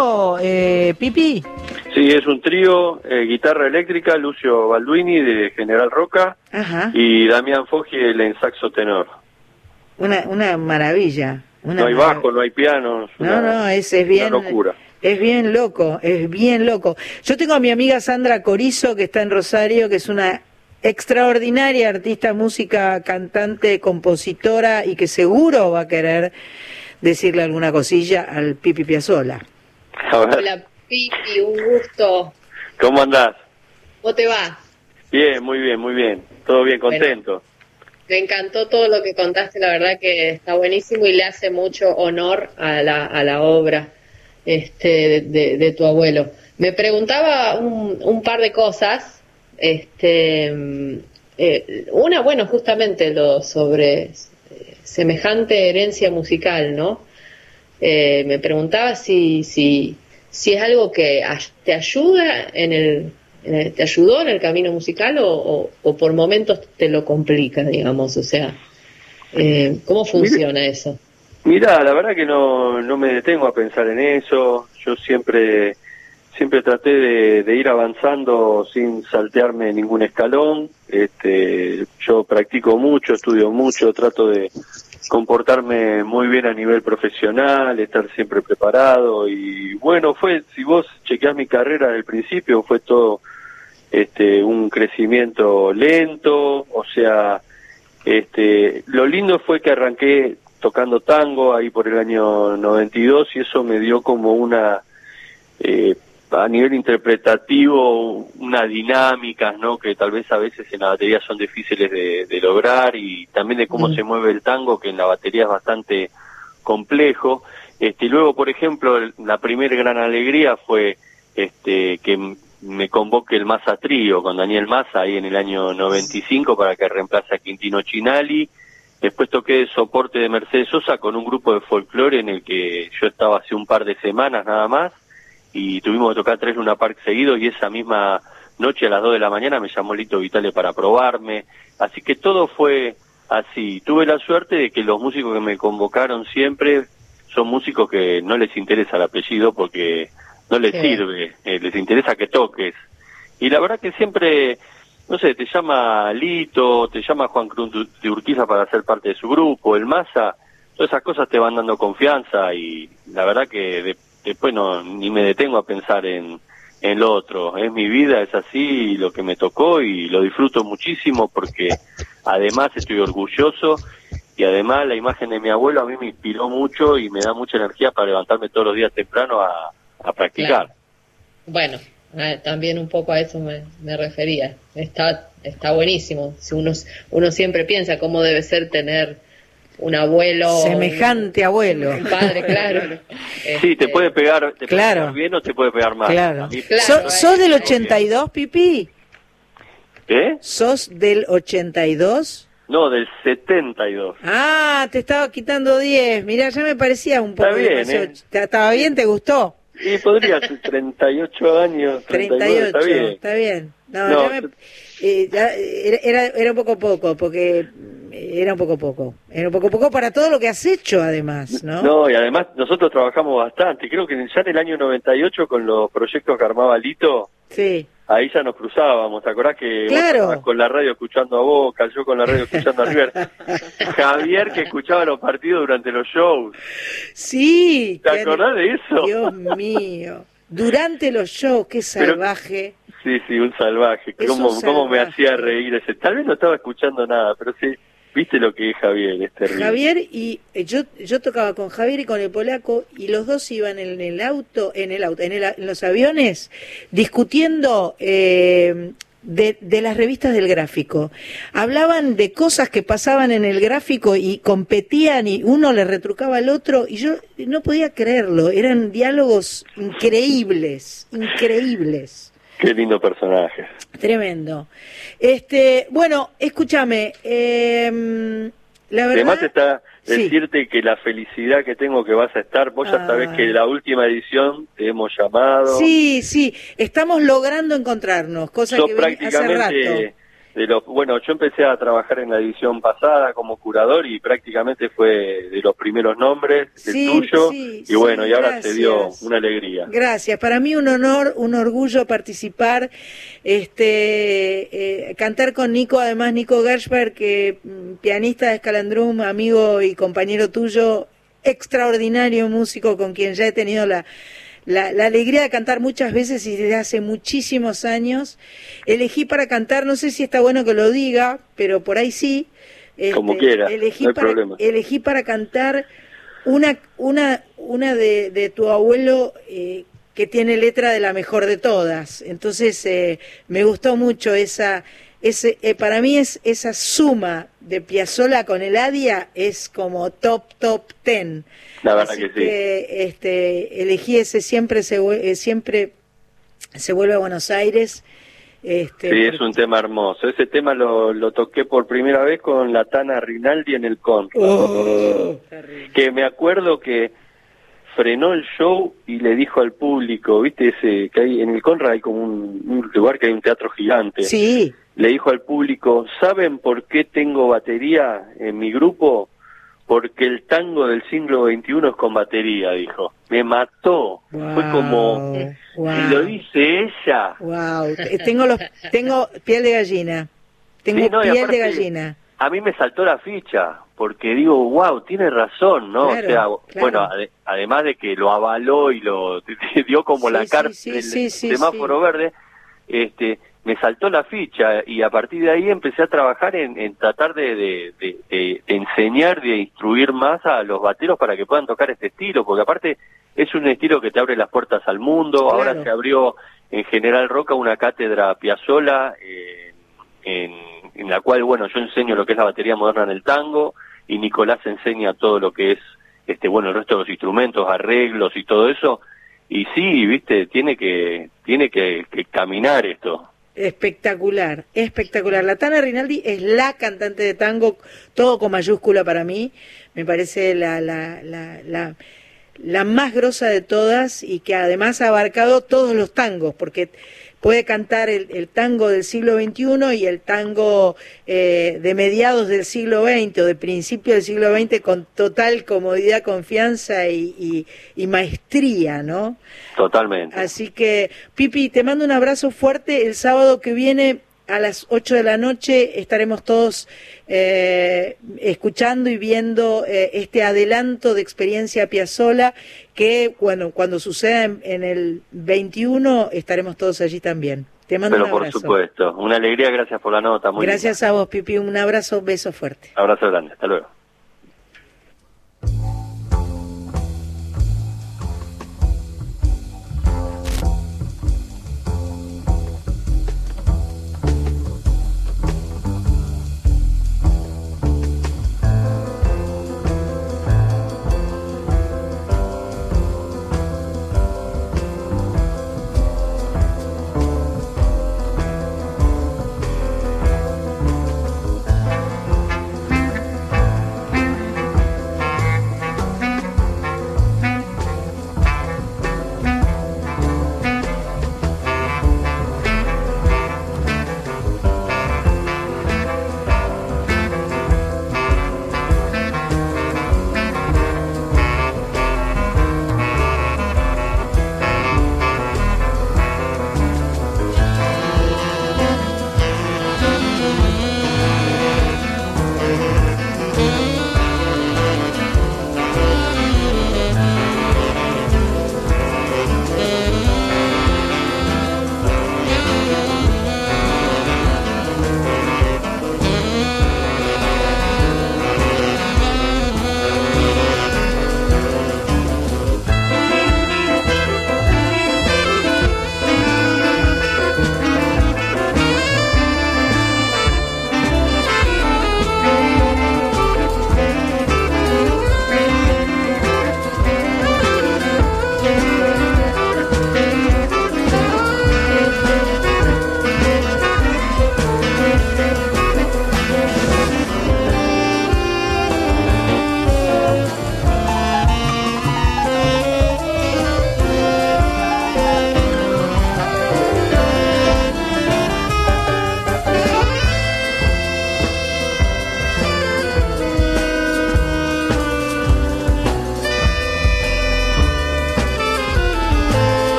[SPEAKER 1] Trío, eh, Pipi?
[SPEAKER 10] Sí, es un trío, eh, guitarra eléctrica, Lucio Balduini de General Roca y Damián Foggi en saxo tenor.
[SPEAKER 1] Una, una maravilla.
[SPEAKER 10] no hay bajo, no hay piano.
[SPEAKER 1] no, no, es, es bien.
[SPEAKER 10] locura.
[SPEAKER 1] Es bien loco, es bien loco. Yo tengo a mi amiga Sandra Corizo, que está en Rosario, que es una extraordinaria artista, música, cantante, compositora y que seguro va a querer decirle alguna cosilla al Pipi Piazzola.
[SPEAKER 3] Hola Pipi, un gusto.
[SPEAKER 10] ¿Cómo andás?
[SPEAKER 3] ¿Cómo te va?
[SPEAKER 10] Bien, muy bien, muy bien. Todo bien, contento.
[SPEAKER 3] me encantó todo lo que contaste, la verdad que está buenísimo y le hace mucho honor a la, a la obra este, de, tu abuelo. Me preguntaba un, un par de cosas. Este, eh, una, bueno, justamente lo sobre semejante herencia musical, ¿no? Eh, me preguntaba si, si, si es algo que te ayuda en el, te ayudó en el camino musical o, o, por momentos te lo complica, digamos, o sea, eh, ¿cómo funciona eso?
[SPEAKER 10] Mira, la verdad que no, no me detengo a pensar en eso. Yo siempre, siempre traté de, ir avanzando sin saltearme ningún escalón. Este, yo practico mucho, estudio mucho, trato de comportarme muy bien a nivel profesional, estar siempre preparado y bueno, fue, si vos chequeás mi carrera el principio, fue todo este, un crecimiento lento, o sea, este, lo lindo fue que arranqué tocando tango ahí por el año 92 y eso me dio como una, eh, a nivel interpretativo, una dinámica, ¿no? Que tal vez a veces en la batería son difíciles de, lograr y también de cómo mm. se mueve el tango, que en la batería es bastante complejo. Este, y luego, por ejemplo, la primera gran alegría fue este, que me convoque el Massa Trío con Daniel Massa ahí en el año 95 para que reemplace a Quintino Chinali Después toqué de soporte de Mercedes Sosa con un grupo de folclore en el que yo estaba hace un par de semanas nada más y tuvimos que tocar tres Luna Park seguido y esa misma noche a las dos de la mañana me llamó Lito Vitale para probarme. Así que todo fue así. Tuve la suerte de que los músicos que me convocaron siempre son músicos que no les interesa el apellido porque no les sirve, eh, les interesa que toques. Y la verdad que siempre no sé, te llama Lito, te llama Juan Cruz de Urquiza para ser parte de su grupo, el Massa, todas esas cosas te van dando confianza y la verdad que después no ni me detengo a pensar en, en lo otro. Es mi vida, es así lo que me tocó y lo disfruto muchísimo porque además estoy orgulloso y además la imagen de mi abuelo a mí me inspiró mucho y me da mucha energía para levantarme todos los días temprano a, practicar.
[SPEAKER 3] Bueno, también un poco a eso me, refería. Está, está buenísimo. Si uno, uno siempre piensa cómo debe ser tener un abuelo.
[SPEAKER 1] Semejante abuelo.
[SPEAKER 3] Un padre, claro.
[SPEAKER 10] sí, te este, puede pegar, te claro. bien o te puede pegar mal.
[SPEAKER 1] Claro. ¿Sos del 82, Pipi?
[SPEAKER 10] ¿Eh?
[SPEAKER 1] ¿Sos del 82?
[SPEAKER 10] No, del 72.
[SPEAKER 1] Ah, te estaba quitando 10. Mira, ya me parecía un poco.
[SPEAKER 10] Está bien, ¿eh?
[SPEAKER 1] ¿Estaba bien? ¿Te gustó?
[SPEAKER 10] Sí, podría ser 38 años. 38, está bien.
[SPEAKER 1] Está bien. No, eh, era, era un poco poco, porque era un poco poco. Era un poco poco para todo lo que has hecho, además, ¿no?
[SPEAKER 10] No, y además nosotros trabajamos bastante. Creo que ya en el año 98, con los proyectos que armaba Lito,
[SPEAKER 1] sí
[SPEAKER 10] ahí ya nos cruzábamos, ¿te acordás que
[SPEAKER 1] claro.
[SPEAKER 10] con la radio escuchando a Boca, yo con la radio escuchando a River? Javier que escuchaba los partidos durante los shows.
[SPEAKER 1] Sí.
[SPEAKER 10] ¿Te acordás de eso?
[SPEAKER 1] Dios mío. Durante los shows, qué salvaje.
[SPEAKER 10] sí, sí, un salvaje. ¿Cómo, ¿Cómo me hacía reír ese? Tal vez no estaba escuchando nada, pero sí Viste lo que es Javier, es terrible.
[SPEAKER 1] Javier y eh, yo yo tocaba con Javier y con el polaco y los dos iban en el auto, en el auto, en, los aviones discutiendo eh, de, de, las revistas del gráfico. Hablaban de cosas que pasaban en el gráfico y competían y uno le retrucaba al otro y yo no podía creerlo. Eran diálogos increíbles, increíbles.
[SPEAKER 10] Qué lindo personaje.
[SPEAKER 1] Tremendo. Este, bueno, escúchame, eh, la verdad...
[SPEAKER 10] Además está decirte que la felicidad que tengo que vas a estar, vos ya sabés que la última edición te hemos llamado.
[SPEAKER 1] Sí, sí, estamos logrando encontrarnos, cosa que
[SPEAKER 10] prácticamente
[SPEAKER 1] hace rato.
[SPEAKER 10] De los, bueno, yo empecé a trabajar en la edición pasada como curador y prácticamente fue de los primeros nombres, del tuyo, y bueno, y ahora se dio una alegría.
[SPEAKER 1] Gracias, para mí un honor, un orgullo participar, este, eh, cantar con Nico, además Nico Gershberg, que mm, pianista de Escalandrum, amigo y compañero tuyo, extraordinario músico con quien ya he tenido la la, alegría de cantar muchas veces y desde hace muchísimos años. Elegí para cantar, no sé si está bueno que lo diga, pero por ahí sí.
[SPEAKER 10] Como este, quiera, elegí
[SPEAKER 1] para, Elegí para cantar una, una, una de, tu abuelo eh, que tiene letra de la mejor de todas. Entonces eh, me gustó mucho esa, ese, eh, para mí es esa suma de Piazzola con el Adia es como top, top ten.
[SPEAKER 10] La verdad que, sí.
[SPEAKER 1] este, elegí ese siempre se, eh, siempre se vuelve a Buenos Aires. Este,
[SPEAKER 10] sí, es un tema hermoso. Ese tema lo, lo toqué por primera vez con la Tana Rinaldi en el con. Oh. que me acuerdo que frenó el show y le dijo al público, viste ese que hay en el Conrad hay como un, un lugar que hay un teatro gigante.
[SPEAKER 1] Sí
[SPEAKER 10] le dijo al público, ¿saben por qué tengo batería en mi grupo? Porque el tango del siglo XXI es con batería, dijo. Me mató. Fue como, si lo dice ella.
[SPEAKER 1] Wow. Eh, tengo, los, tengo piel de gallina. Tengo piel de gallina.
[SPEAKER 10] A mí me saltó la ficha, porque digo, wow, tiene razón, ¿no? o sea, bueno, además de que lo avaló y lo dio como la carta del semáforo verde, este me saltó la ficha y a partir de ahí empecé a trabajar en, tratar de, enseñar, de instruir más a los bateros para que puedan tocar este estilo, porque aparte es un estilo que te abre las puertas al mundo, ahora se abrió en General Roca una cátedra Piazzola eh, en, en, la cual, bueno, yo enseño lo que es la batería moderna en el tango y Nicolás enseña todo lo que es, este bueno, el resto de los instrumentos, arreglos y todo eso, y sí, viste, tiene que, tiene que caminar esto.
[SPEAKER 1] Espectacular, espectacular. La Tana Rinaldi es la cantante de tango, todo con mayúscula para mí. Me parece la, la, la, la, la más grosa de todas y que además ha abarcado todos los tangos, porque puede cantar el, tango del siglo XXI y el tango eh, de mediados del siglo XX o de principio del siglo XX con total comodidad, confianza y, maestría, ¿no?
[SPEAKER 10] Totalmente.
[SPEAKER 1] Así que, Pipi, te mando un abrazo fuerte. El sábado que viene a las 8 de la noche estaremos todos eh, escuchando y viendo eh, este adelanto de experiencia Piazzola que bueno, cuando suceda en, el 21 estaremos todos allí también. Te mando
[SPEAKER 10] Pero
[SPEAKER 1] un abrazo.
[SPEAKER 10] por supuesto, una alegría, gracias por la nota.
[SPEAKER 1] Muy gracias a vos, Pipi, un abrazo, un beso fuerte.
[SPEAKER 10] Abrazo grande, hasta luego.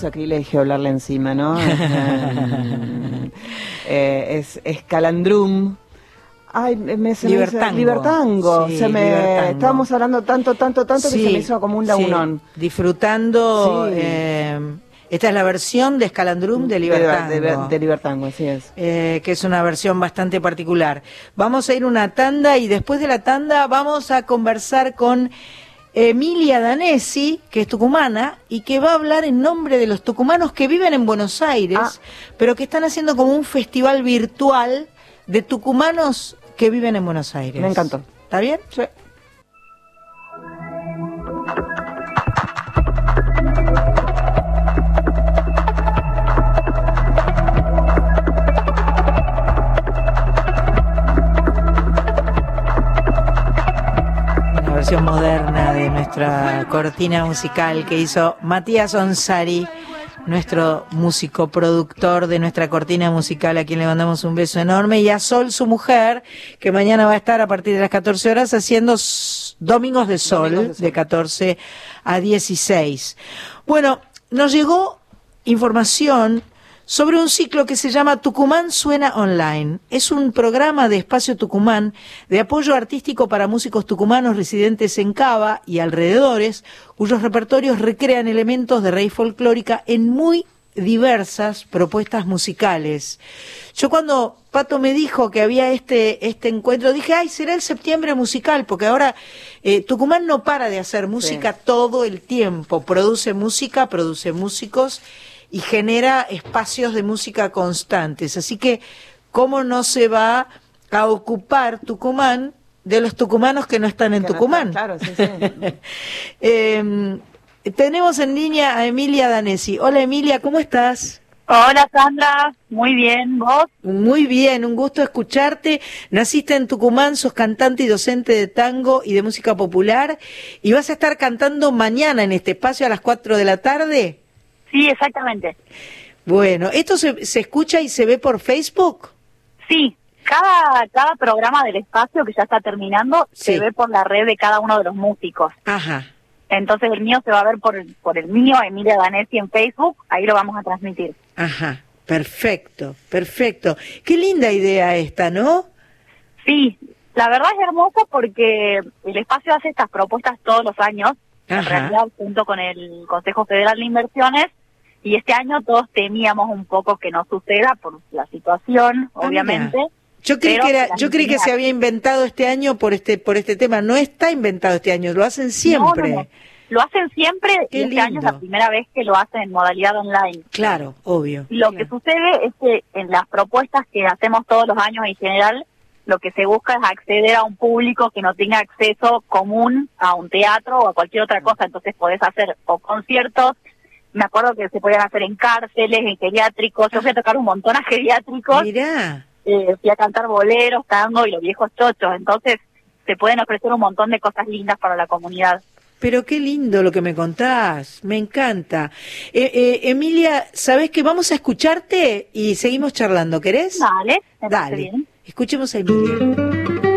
[SPEAKER 2] Sacrilegio hablarle encima, ¿no? Eh, es, es Calandrum. Ay, me, se
[SPEAKER 1] Libertango.
[SPEAKER 2] Me, libertango.
[SPEAKER 1] Sí,
[SPEAKER 2] se me,
[SPEAKER 1] Libertango.
[SPEAKER 2] Estábamos hablando tanto, tanto, tanto que se me hizo como un lagunón.
[SPEAKER 1] sí, disfrutando. Eh, esta es la versión de Escalandrum de Libertango.
[SPEAKER 2] De, de- de Libertango, así es.
[SPEAKER 1] eh, que es una versión bastante particular. Vamos a ir una tanda y después de la tanda vamos a conversar con Emilia Danesi, que es tucumana y que va a hablar en nombre de los tucumanos que viven en Buenos Aires,
[SPEAKER 2] Ah.
[SPEAKER 1] pero que están haciendo como un festival virtual de tucumanos que viven en Buenos Aires.
[SPEAKER 2] Me encantó.
[SPEAKER 1] ¿Está bien?
[SPEAKER 2] Sí.
[SPEAKER 1] Versión moderna de nuestra cortina musical que hizo Matías Onsari, nuestro músico productor de nuestra cortina musical, a quien le mandamos un beso enorme, y a Sol, su mujer, que mañana va a estar a partir de las 14 horas haciendo Domingos de Sol,
[SPEAKER 2] Domingos de Sol.
[SPEAKER 1] de 14 a 16. Bueno, nos llegó información sobre un ciclo que se llama Tucumán Suena Online. Es un programa de Espacio Tucumán de apoyo artístico para músicos tucumanos residentes en Cava y alrededores, cuyos repertorios recrean elementos de raíz folclórica en muy diversas propuestas musicales. Yo cuando Pato me dijo que había este, este encuentro, dije, ay, será el septiembre musical, porque ahora eh, Tucumán no para de hacer música todo el tiempo, produce música, produce músicos y genera espacios de música constantes. Así que, ¿cómo no se va a ocupar Tucumán de los tucumanos que no están en
[SPEAKER 2] Que no
[SPEAKER 1] Tucumán?
[SPEAKER 2] claro, sí, sí.
[SPEAKER 1] Eh, tenemos en línea a Emilia Danesi. Hola Emilia, ¿cómo estás?
[SPEAKER 11] Hola Sandra, muy bien, ¿vos?
[SPEAKER 1] Muy bien, un gusto escucharte. Naciste en Tucumán, sos cantante y docente de tango y de música popular y vas a estar cantando mañana en este espacio a las 4 de la tarde.
[SPEAKER 11] Sí, exactamente.
[SPEAKER 1] Bueno, ¿esto se, se escucha y se ve por Facebook?
[SPEAKER 11] Sí, cada, cada programa del espacio que ya está terminando
[SPEAKER 1] Sí.
[SPEAKER 11] se ve por la red de cada uno de los músicos.
[SPEAKER 1] Ajá.
[SPEAKER 11] Entonces el mío se va a ver por, por el mío, Emilia Danesi en Facebook, ahí lo vamos a transmitir.
[SPEAKER 1] Ajá, perfecto, perfecto. Qué linda idea esta, ¿no?
[SPEAKER 11] Sí, la verdad es hermoso porque el espacio hace estas propuestas todos los años, en realidad junto con el Consejo Federal de Inversiones, y este año todos temíamos un poco que no suceda por la situación,
[SPEAKER 1] Ah,
[SPEAKER 11] obviamente.
[SPEAKER 1] Yo creí que era, yo creí que se había inventado este año por este por este tema. No está inventado este año, lo hacen siempre.
[SPEAKER 11] No, no, no. Lo hacen siempre
[SPEAKER 1] Qué
[SPEAKER 11] y este año es la primera vez que lo hacen en modalidad online.
[SPEAKER 1] Claro, obvio.
[SPEAKER 11] Lo que sucede es que en las propuestas que hacemos todos los años en general, lo que se busca es acceder a un público que no tenga acceso común a un teatro o a cualquier otra cosa. Entonces podés hacer o conciertos, me acuerdo que se podían hacer en cárceles, en geriátricos. Yo fui a tocar un montón a geriátricos,
[SPEAKER 1] Mirá,
[SPEAKER 11] eh, fui a cantar boleros, tango y los viejos chochos. Entonces se pueden ofrecer un montón de cosas lindas para la comunidad.
[SPEAKER 1] pero qué lindo lo que me contás, me encanta. Eh, eh, Emilia, ¿sabés que vamos a escucharte y seguimos charlando? ¿Querés?
[SPEAKER 11] Dale,
[SPEAKER 1] Dale, escuchemos a Emilia.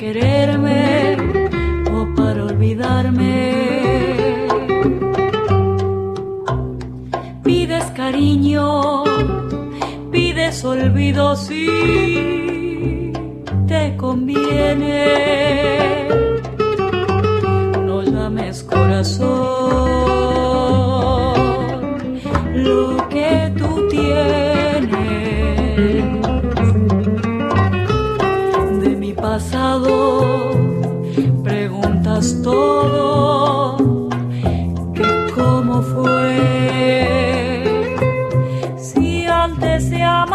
[SPEAKER 12] Quererme o para olvidarme, pides cariño, pides olvido si te conviene. No llames corazón lo que tú tienes pasado preguntas todo que cómo fue si antes de amar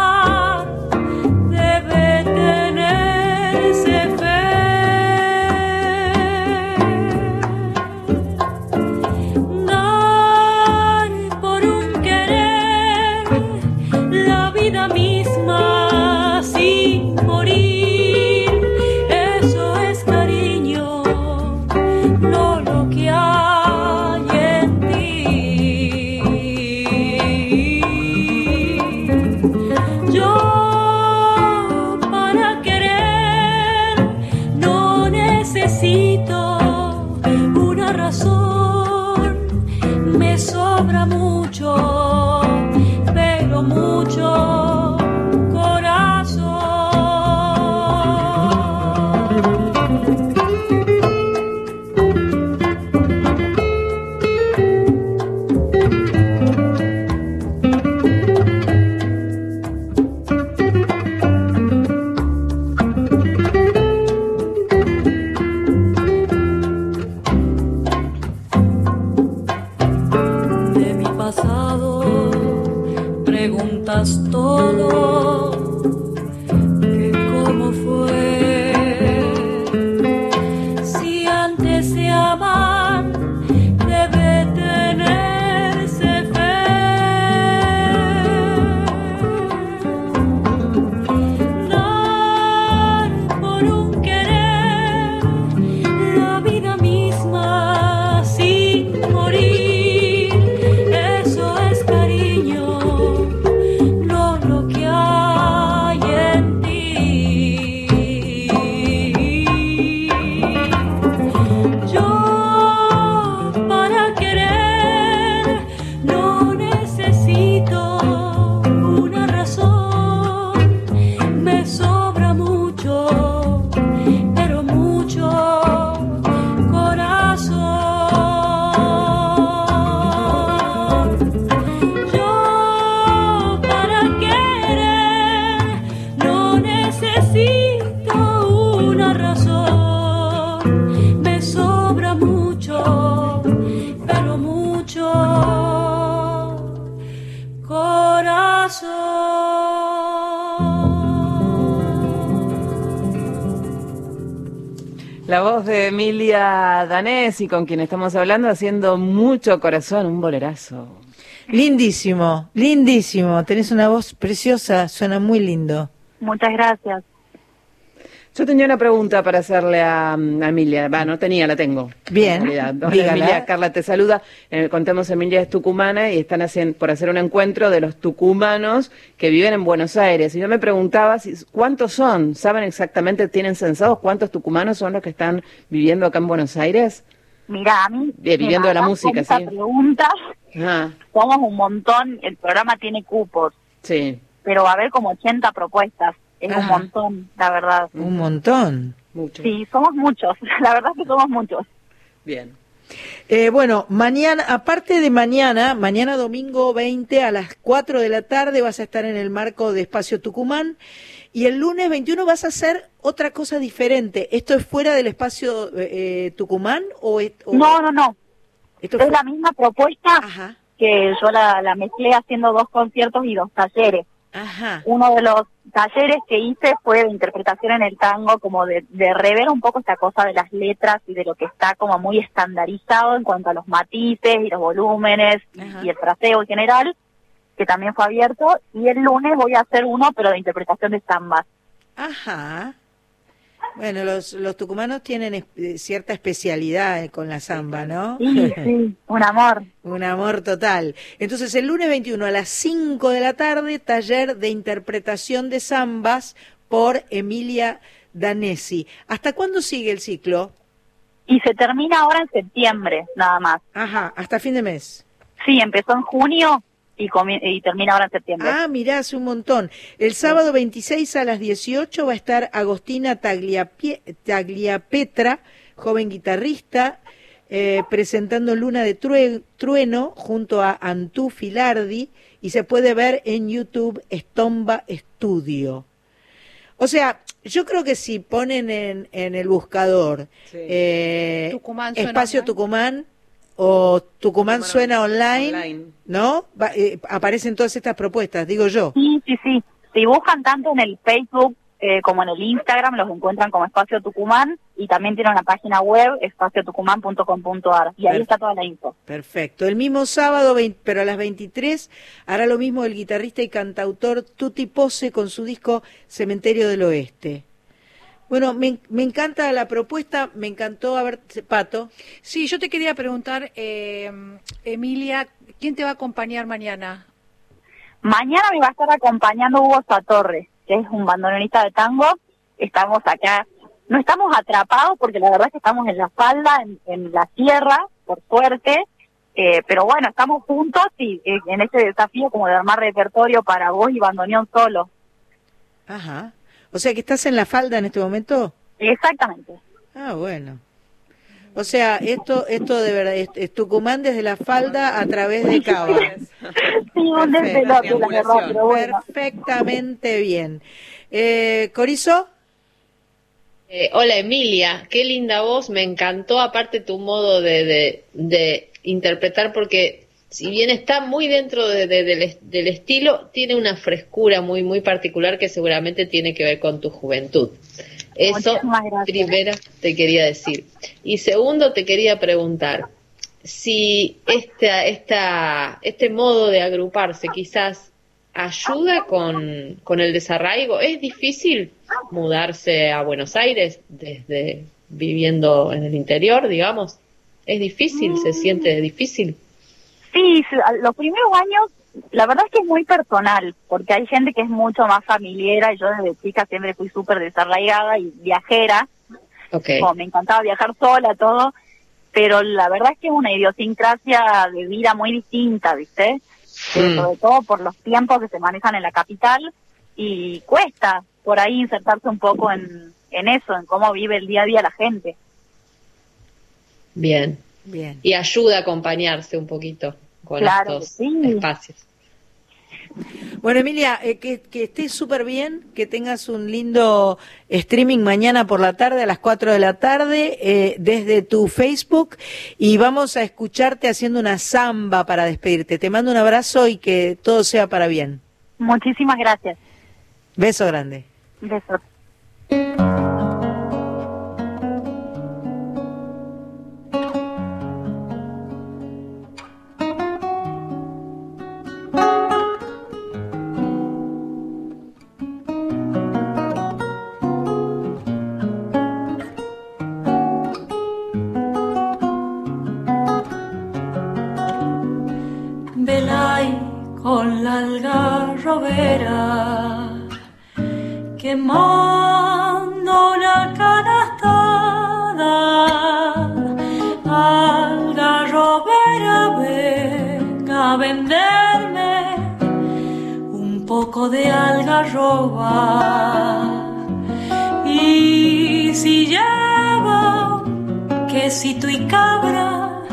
[SPEAKER 12] todo.
[SPEAKER 2] Y con quien estamos hablando, haciendo mucho corazón, un bolerazo.
[SPEAKER 1] Lindísimo, lindísimo. Tenés una voz preciosa, suena muy lindo.
[SPEAKER 11] Muchas gracias.
[SPEAKER 2] Yo tenía una pregunta para hacerle a, Emilia. Va, no tenía, la tengo.
[SPEAKER 1] Bien.
[SPEAKER 2] Emilia, Carla te saluda. Eh, contemos, Emilia es tucumana y están haciendo, por hacer un encuentro de los tucumanos que viven en Buenos Aires. Y yo me preguntaba si, cuántos son. ¿Saben exactamente, tienen censados cuántos tucumanos son los que están viviendo acá en Buenos Aires?
[SPEAKER 11] Mira, a mí.
[SPEAKER 2] viviendo de la música, sí.
[SPEAKER 11] pregunta. Somos un montón. El programa tiene cupos.
[SPEAKER 2] Sí.
[SPEAKER 11] Pero va a haber como 80 propuestas. Es un montón, la verdad.
[SPEAKER 1] Un montón.
[SPEAKER 11] Mucho. Sí, somos muchos. La verdad es que somos muchos.
[SPEAKER 2] Bien.
[SPEAKER 1] Eh, bueno, mañana, aparte de mañana, mañana domingo 20 a las 4 de la tarde vas a estar en el marco de Espacio Tucumán y el lunes 21 vas a hacer otra cosa diferente. ¿Esto es fuera del Espacio eh, Tucumán o,
[SPEAKER 11] No, no, no. Esto es la misma propuesta que yo la, la mezclé haciendo dos conciertos y dos talleres.
[SPEAKER 1] Ajá.
[SPEAKER 11] Uno de los talleres que hice fue de interpretación en el tango, como de, rever un poco esta cosa de las letras y de lo que está como muy estandarizado en cuanto a los matices y los volúmenes y el fraseo en general, que también fue abierto. Y el lunes voy a hacer uno, pero de interpretación de zambas.
[SPEAKER 1] Ajá. Bueno, los, los tucumanos tienen eh, cierta especialidad eh, con la samba, ¿no?
[SPEAKER 11] Sí, sí, un amor.
[SPEAKER 1] un amor total. Entonces, el lunes 21 a las 5 de la tarde, taller de interpretación de zambas por Emilia Danesi. ¿Hasta cuándo sigue el ciclo?
[SPEAKER 11] Y se termina ahora en septiembre, nada más.
[SPEAKER 1] Ajá, hasta fin de mes.
[SPEAKER 11] Sí, empezó en junio y, termina ahora en septiembre.
[SPEAKER 1] Ah, mirá, hace un montón. El sábado 26 a las 18 va a estar Agostina Tagliapetra, joven guitarrista, eh, presentando Luna de Trueno junto a Antú Filardi y se puede ver en YouTube Estomba Studio. O sea, yo creo que si ponen en, en el buscador eh, Espacio Tucumán, o Tucumán suena online, ¿no? Eh, aparecen todas estas propuestas, digo yo.
[SPEAKER 11] Sí, sí, sí. Si buscan tanto en el Facebook eh, como en el Instagram, los encuentran como Espacio Tucumán. y también tiene una página web, espaciotucumán.com.ar, y ahí está toda la info.
[SPEAKER 1] Perfecto. El mismo sábado, pero a las 23, hará lo mismo el guitarrista y cantautor Tuti Pose con su disco Cementerio del Oeste. Bueno, me, encanta la propuesta, me encantó, a ver, Pato.
[SPEAKER 9] Sí, yo te quería preguntar, eh, Emilia, ¿quién te va a acompañar mañana?
[SPEAKER 11] Mañana me va a estar acompañando Hugo Satorre, que es un bandoneonista de tango. Estamos acá no estamos atrapados porque la verdad es que estamos en la falda, en, la tierra, por suerte, eh, pero bueno, estamos juntos y eh, en este desafío como de armar repertorio para voz y bandoneón solo.
[SPEAKER 1] Ajá. O sea que estás en la falda en este momento.
[SPEAKER 11] Exactamente.
[SPEAKER 1] Ah, bueno. O sea, esto esto de verdad es, Tucumán desde la falda a través de Cava.
[SPEAKER 11] sí, desde la verdad, pero bueno.
[SPEAKER 1] Perfectamente bien. Eh, ¿Corizo?
[SPEAKER 3] Eh, hola Emilia, qué linda voz, me encantó aparte tu modo de, de, interpretar porque si bien está muy dentro de, del, estilo, tiene una frescura muy, muy particular que seguramente tiene que ver con tu juventud. Eso primero te quería decir. Y segundo te quería preguntar si esta, esta, este modo de agruparse quizás ayuda con, con el desarraigo. Es difícil mudarse a Buenos Aires desde viviendo en el interior, digamos. Es difícil, se siente difícil.
[SPEAKER 11] Sí, los primeros años, la verdad es que es muy personal, porque hay gente que es mucho más familiar. Yo desde chica siempre fui súper desarraigada y viajera.
[SPEAKER 3] Okay.
[SPEAKER 11] me encantaba viajar sola, todo. Pero la verdad es que es una idiosincrasia de vida muy distinta, ¿viste? Mm. sobre todo por los tiempos que se manejan en la capital y cuesta por ahí insertarse un poco en, en eso, en cómo vive el día a día la gente.
[SPEAKER 3] Bien.
[SPEAKER 1] Bien.
[SPEAKER 3] Y ayuda a acompañarse un poquito con estos espacios.
[SPEAKER 1] Bueno, Emilia, eh, que, que, estés súper bien, que tengas un lindo streaming mañana por la tarde a las 4 de la tarde eh, desde tu Facebook y vamos a escucharte haciendo una samba para despedirte. Te mando un abrazo y que todo sea para bien.
[SPEAKER 11] Muchísimas gracias.
[SPEAKER 1] Beso grande.
[SPEAKER 11] Beso.
[SPEAKER 12] Quemando la canastada. Algarrobera venga a venderme un poco de algarroba. Y si llevo quesito y cabra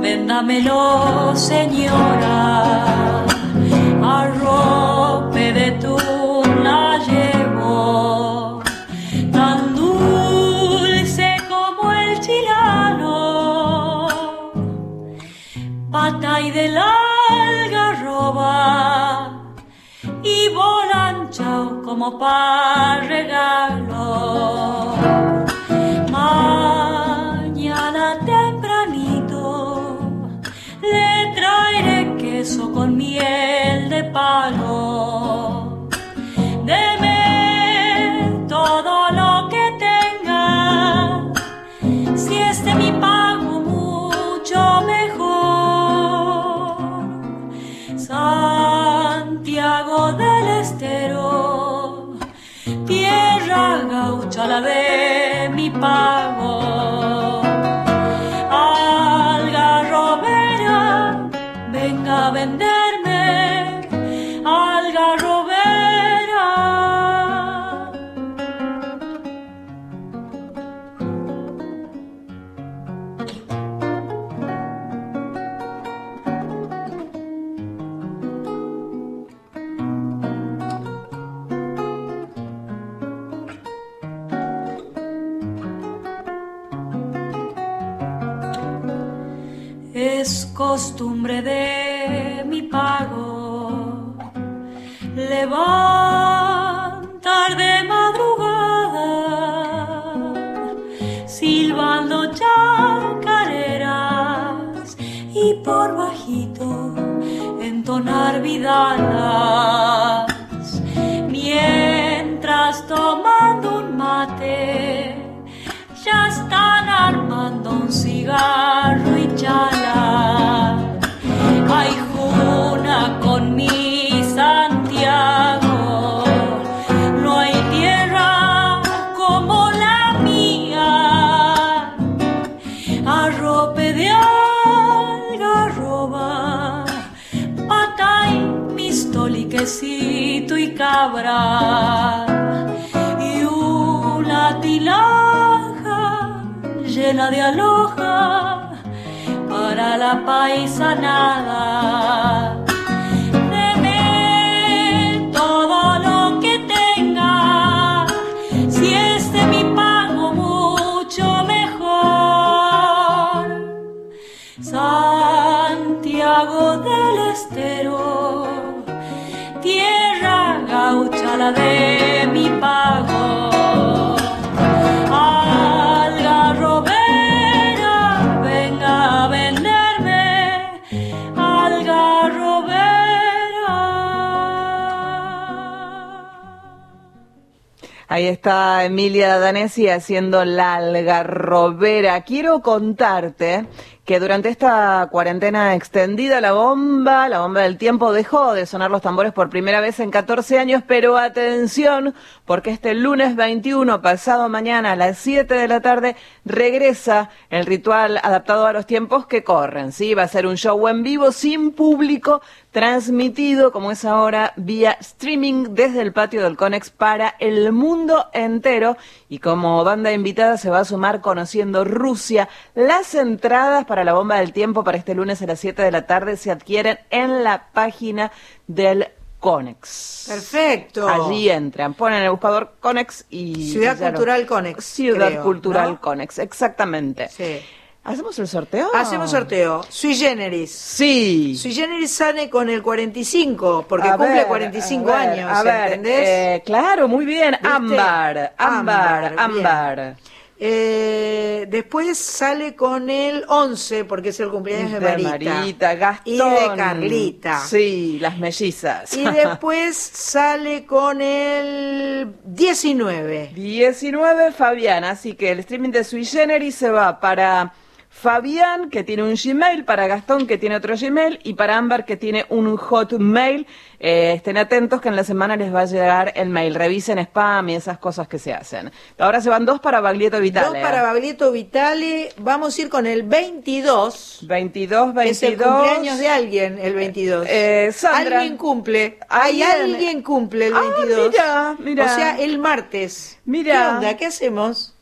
[SPEAKER 12] véndamelo señora arrope de tu y del algarroba y volan chao como para regalo. Mañana tempranito le traeré queso con miel palo. Deme todo lo que tenga, si es de mi pago mucho mejor. Santiago del Estero, tierra gaucha la de mi pago. costumbre de mi pago. Levantar de madrugada, silbando chacareras y por bajito entonar vidalas. Mientras tomando un mate, ya están armando un cigarro y chal y una tilaja llena de aloja para la paisanada.
[SPEAKER 2] Ahí está Emilia Danesi haciendo la algarrobera. Quiero contarte que durante esta cuarentena extendida la bomba, la bomba del tiempo dejó de sonar los tambores por primera vez en 14 años, pero atención, porque este lunes 21, pasado mañana a las 7 de la tarde, regresa el ritual adaptado a los tiempos que corren, ¿sí? Va a ser un show en vivo sin público, transmitido como es ahora vía streaming desde el patio del Conex para el mundo entero y como banda invitada se va a sumar conociendo Rusia. Las entradas para la bomba del tiempo para este lunes a las 7 de la tarde se adquieren en la página del Conex.
[SPEAKER 1] Perfecto.
[SPEAKER 2] Allí entran, ponen el buscador Conex y...
[SPEAKER 1] Ciudad
[SPEAKER 2] lo-
[SPEAKER 1] Cultural Conex.
[SPEAKER 2] Ciudad
[SPEAKER 1] creo,
[SPEAKER 2] Cultural
[SPEAKER 1] ¿no?
[SPEAKER 2] Conex, exactamente.
[SPEAKER 1] Sí.
[SPEAKER 2] ¿Hacemos el sorteo?
[SPEAKER 1] Hacemos sorteo. Sui Generis.
[SPEAKER 2] Sí.
[SPEAKER 1] Sui Generis sale con el 45, porque
[SPEAKER 2] A
[SPEAKER 1] cumple
[SPEAKER 2] ver,
[SPEAKER 1] 45
[SPEAKER 2] a ver,
[SPEAKER 1] años,
[SPEAKER 2] a ver,
[SPEAKER 1] ¿entendés?
[SPEAKER 2] eh, claro, muy bien.
[SPEAKER 1] ¿Viste?
[SPEAKER 2] Ámbar, ámbar,
[SPEAKER 1] Ámbar. Eh, después sale con el 11, porque es el cumpleaños de,
[SPEAKER 2] De
[SPEAKER 1] Marita.
[SPEAKER 2] Marita, Gastón.
[SPEAKER 1] Y de Carlita.
[SPEAKER 2] Sí, las mellizas.
[SPEAKER 1] Y después sale con el 19.
[SPEAKER 2] 19 Fabián, así que el streaming de Sui Generis se va para Fabián, que tiene un Gmail, para Gastón, que tiene otro Gmail, y para Ámbar, que tiene un Hotmail. Eh, estén atentos que en la semana les va a llegar el mail. Revisen spam y esas cosas que se hacen. Ahora se van dos para Baglietto Vitale.
[SPEAKER 1] Dos para Baglietto Vitale. Vamos a ir con el 22.
[SPEAKER 2] 22,
[SPEAKER 1] que Es el
[SPEAKER 2] 22.
[SPEAKER 1] cumpleaños de alguien, el 22.
[SPEAKER 2] Eh, Sandra.
[SPEAKER 1] Alguien cumple. Hay
[SPEAKER 2] Alguien.
[SPEAKER 1] alguien cumple el
[SPEAKER 2] Ah,
[SPEAKER 1] 22.
[SPEAKER 2] mira, mira.
[SPEAKER 1] O sea, el martes.
[SPEAKER 2] Mira.
[SPEAKER 1] ¿Qué onda? ¿Qué hacemos?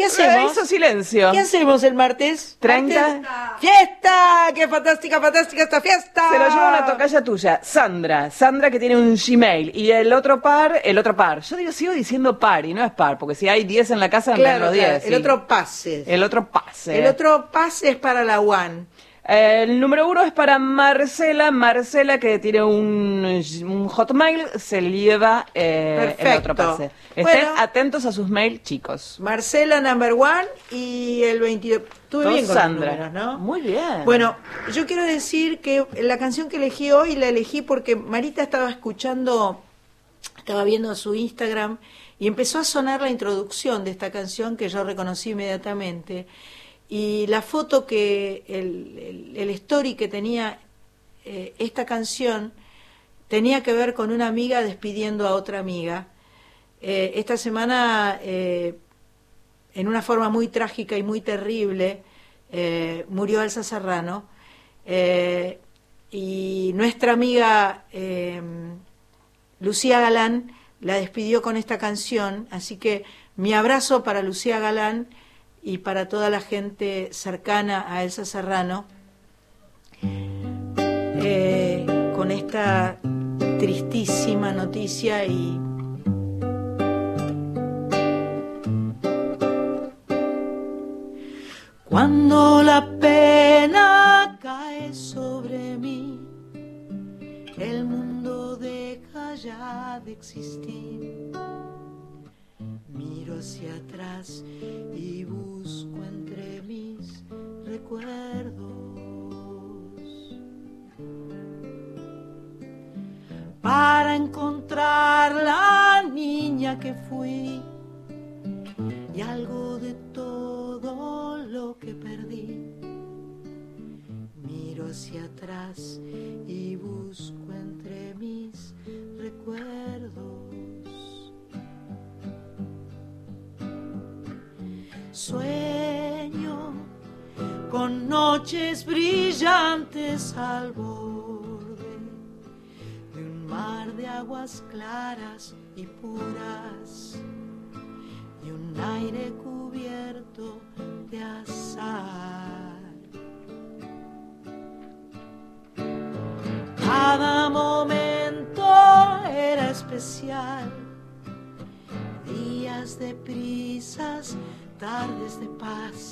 [SPEAKER 1] ¿Qué hacemos?
[SPEAKER 2] hizo silencio.
[SPEAKER 1] ¿Qué hacemos el martes?
[SPEAKER 2] 30.
[SPEAKER 1] Martes. ¡Fiesta! ¡Qué fantástica, fantástica esta fiesta!
[SPEAKER 2] Se lo lleva una tocaya tuya, Sandra. Sandra que tiene un Gmail. Y el otro par, el otro par. Yo digo, sigo diciendo par y no es par, porque si hay 10 en la casa,
[SPEAKER 1] Claro,
[SPEAKER 2] entran los
[SPEAKER 1] claro,
[SPEAKER 2] 10.
[SPEAKER 1] el
[SPEAKER 2] sí.
[SPEAKER 1] otro pase.
[SPEAKER 2] El otro pase.
[SPEAKER 1] El otro pase es para la One.
[SPEAKER 2] El número uno es para Marcela. Marcela, que tiene un, un hotmail, se lleva eh, el otro pase. Estén
[SPEAKER 1] Bueno.
[SPEAKER 2] atentos a sus mails, chicos.
[SPEAKER 1] Marcela number one y el 22. Estuve
[SPEAKER 2] Con
[SPEAKER 1] bien con los
[SPEAKER 2] Sandra.
[SPEAKER 1] números, ¿no?
[SPEAKER 2] Muy bien.
[SPEAKER 1] Bueno, yo quiero decir que la canción que elegí hoy la elegí porque Marita estaba escuchando, estaba viendo su Instagram y empezó a sonar la introducción de esta canción que yo reconocí inmediatamente. Y la foto que, el, story que tenía eh, esta canción tenía que ver con una amiga despidiendo a otra amiga. Eh, esta semana, eh, en una forma muy trágica y muy terrible, murió Elsa Serrano. y nuestra amiga Lucía Galán la despidió con esta canción, así que mi abrazo para Lucía Galán y para toda la gente cercana a Elsa Serrano, eh, con esta tristísima noticia y Cuando la pena cae sobre mí, el mundo deja ya de existir. Miro hacia atrás claras y puras y un aire cubierto de azar. Cada momento era especial, días de prisas, tardes de paz.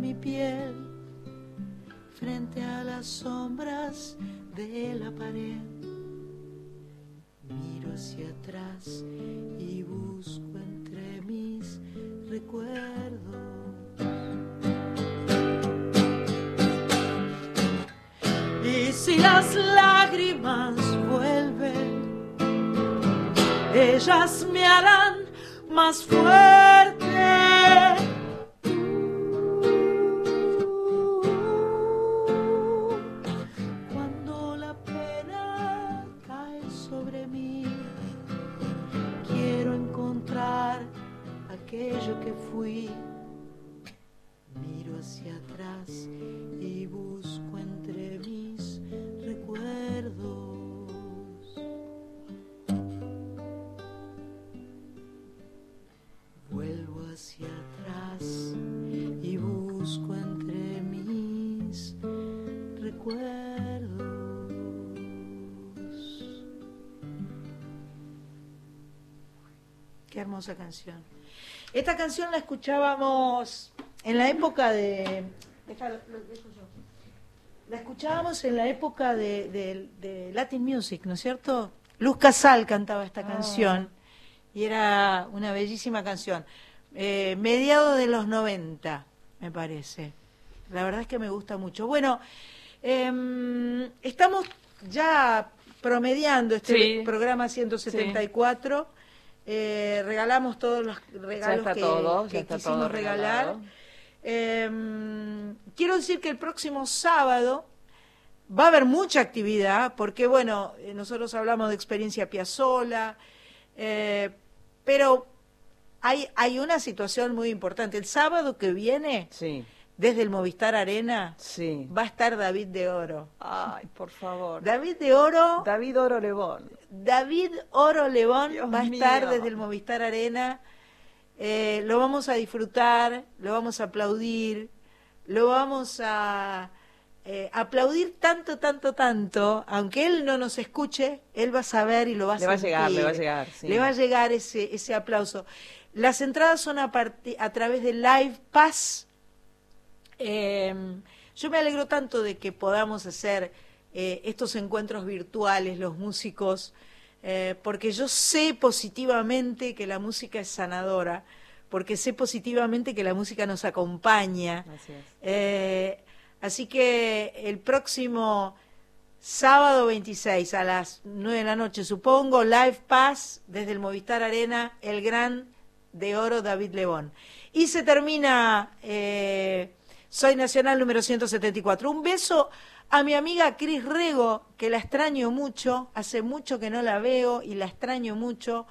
[SPEAKER 1] Mi piel, frente a las sombras de la pared. Miro hacia atrás y busco entre mis recuerdos. Y si las lágrimas vuelven, ellas me harán más fuerte. Y busco entre mis recuerdos. Vuelvo hacia atrás y busco entre mis recuerdos. Qué hermosa canción. Esta canción la escuchábamos en la época de... déjalo, lo. La escuchábamos en la época de, de- de Latin Music, ¿no es cierto? Luz Casal cantaba esta canción y era una bellísima canción. Eh, mediados de los 90, me parece. La verdad es que me gusta mucho. Bueno, em, estamos ya promediando este
[SPEAKER 2] Sí.
[SPEAKER 1] programa 174. Eh, regalamos todos los regalos que,
[SPEAKER 2] todo,
[SPEAKER 1] quisimos regalar.
[SPEAKER 2] regalado.
[SPEAKER 1] Em, quiero decir que el próximo sábado va a haber mucha actividad, porque bueno, eh, nosotros hablamos de experiencia Piazzola, eh, pero hay, hay una situación muy importante. El sábado que viene, desde el Movistar Arena, va a estar David de Oro.
[SPEAKER 2] Ay, por favor.
[SPEAKER 1] David de Oro.
[SPEAKER 2] David Oro Lebón.
[SPEAKER 1] David Oro Lebón va a estar desde el Movistar Arena. Eh, lo vamos a disfrutar, lo vamos a aplaudir, lo vamos a eh, aplaudir tanto, tanto, tanto, aunque él no nos escuche, él va a saber y lo va a
[SPEAKER 2] Le va a llegar, le va a llegar, sí.
[SPEAKER 1] Le va a llegar ese, ese aplauso. Las entradas son a, a través de Live Pass. Eh, yo me alegro tanto de que podamos hacer eh, estos encuentros virtuales, los músicos, eh, porque yo sé positivamente que la música es sanadora, porque sé positivamente que la música nos acompaña.
[SPEAKER 2] Así es.
[SPEAKER 1] Eh, así que el próximo sábado 26 a las 9 de la noche, supongo, Live Pass desde el Movistar Arena, el gran de oro David Lebón. Y se termina eh, Soy Nacional número 174. Un beso a mi amiga Cris Rego, que la extraño mucho, hace mucho que no la veo y la extraño mucho.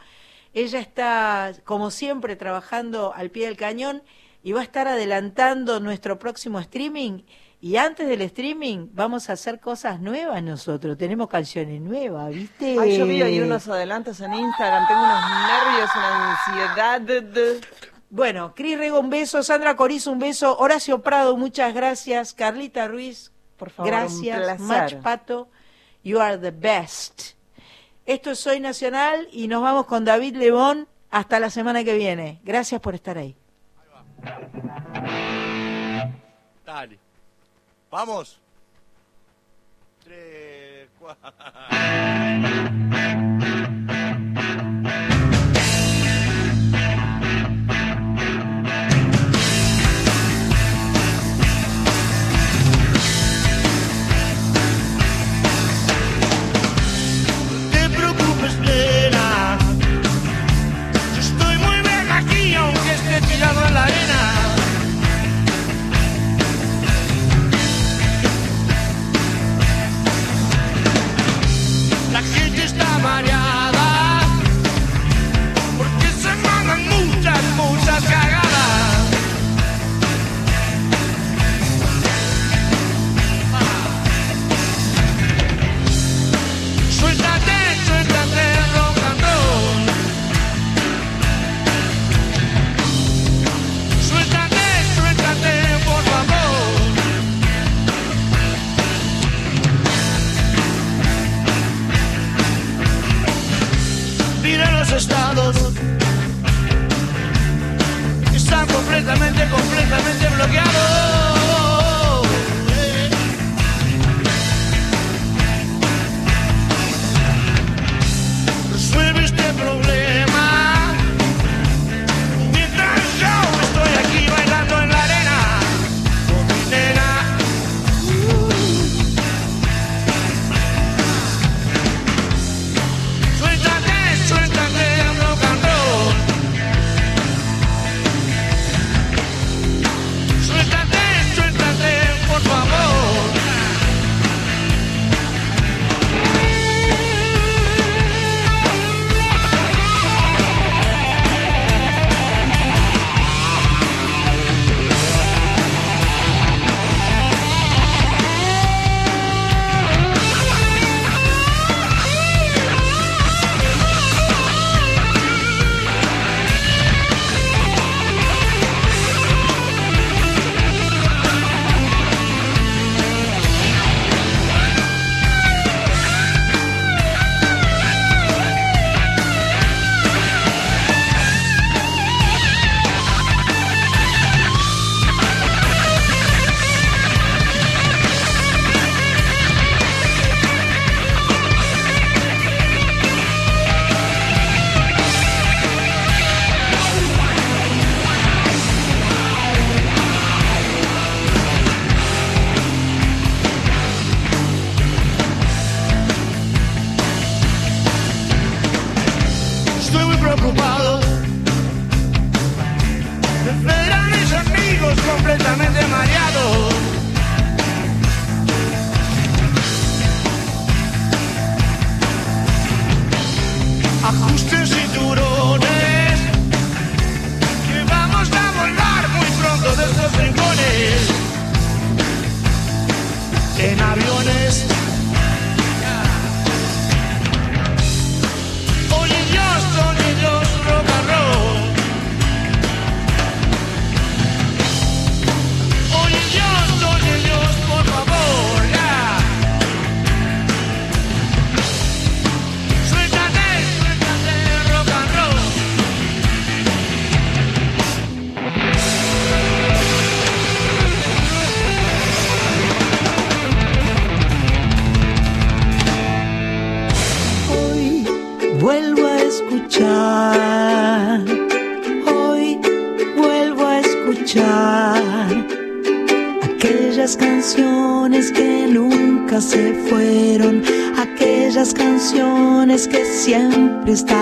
[SPEAKER 1] Ella está, como siempre, trabajando al pie del cañón y va a estar adelantando nuestro próximo streaming. Y antes del streaming vamos a hacer cosas nuevas nosotros. Tenemos canciones nuevas, ¿viste?
[SPEAKER 2] Ay, yo vi ahí unos adelantos en Instagram, tengo unos nervios, una ansiedad.
[SPEAKER 1] Bueno, Cris Rego, un beso, Sandra Corizo, un beso, Horacio Prado, muchas gracias, Carlita Ruiz, por favor, gracias, Mach Pato, you are the best. Esto es Soy Nacional y nos vamos con David Lebón hasta la semana que viene. Gracias por estar ahí.
[SPEAKER 13] Dale. Vamos. Tres, cuatro. tirado al aire.
[SPEAKER 14] Están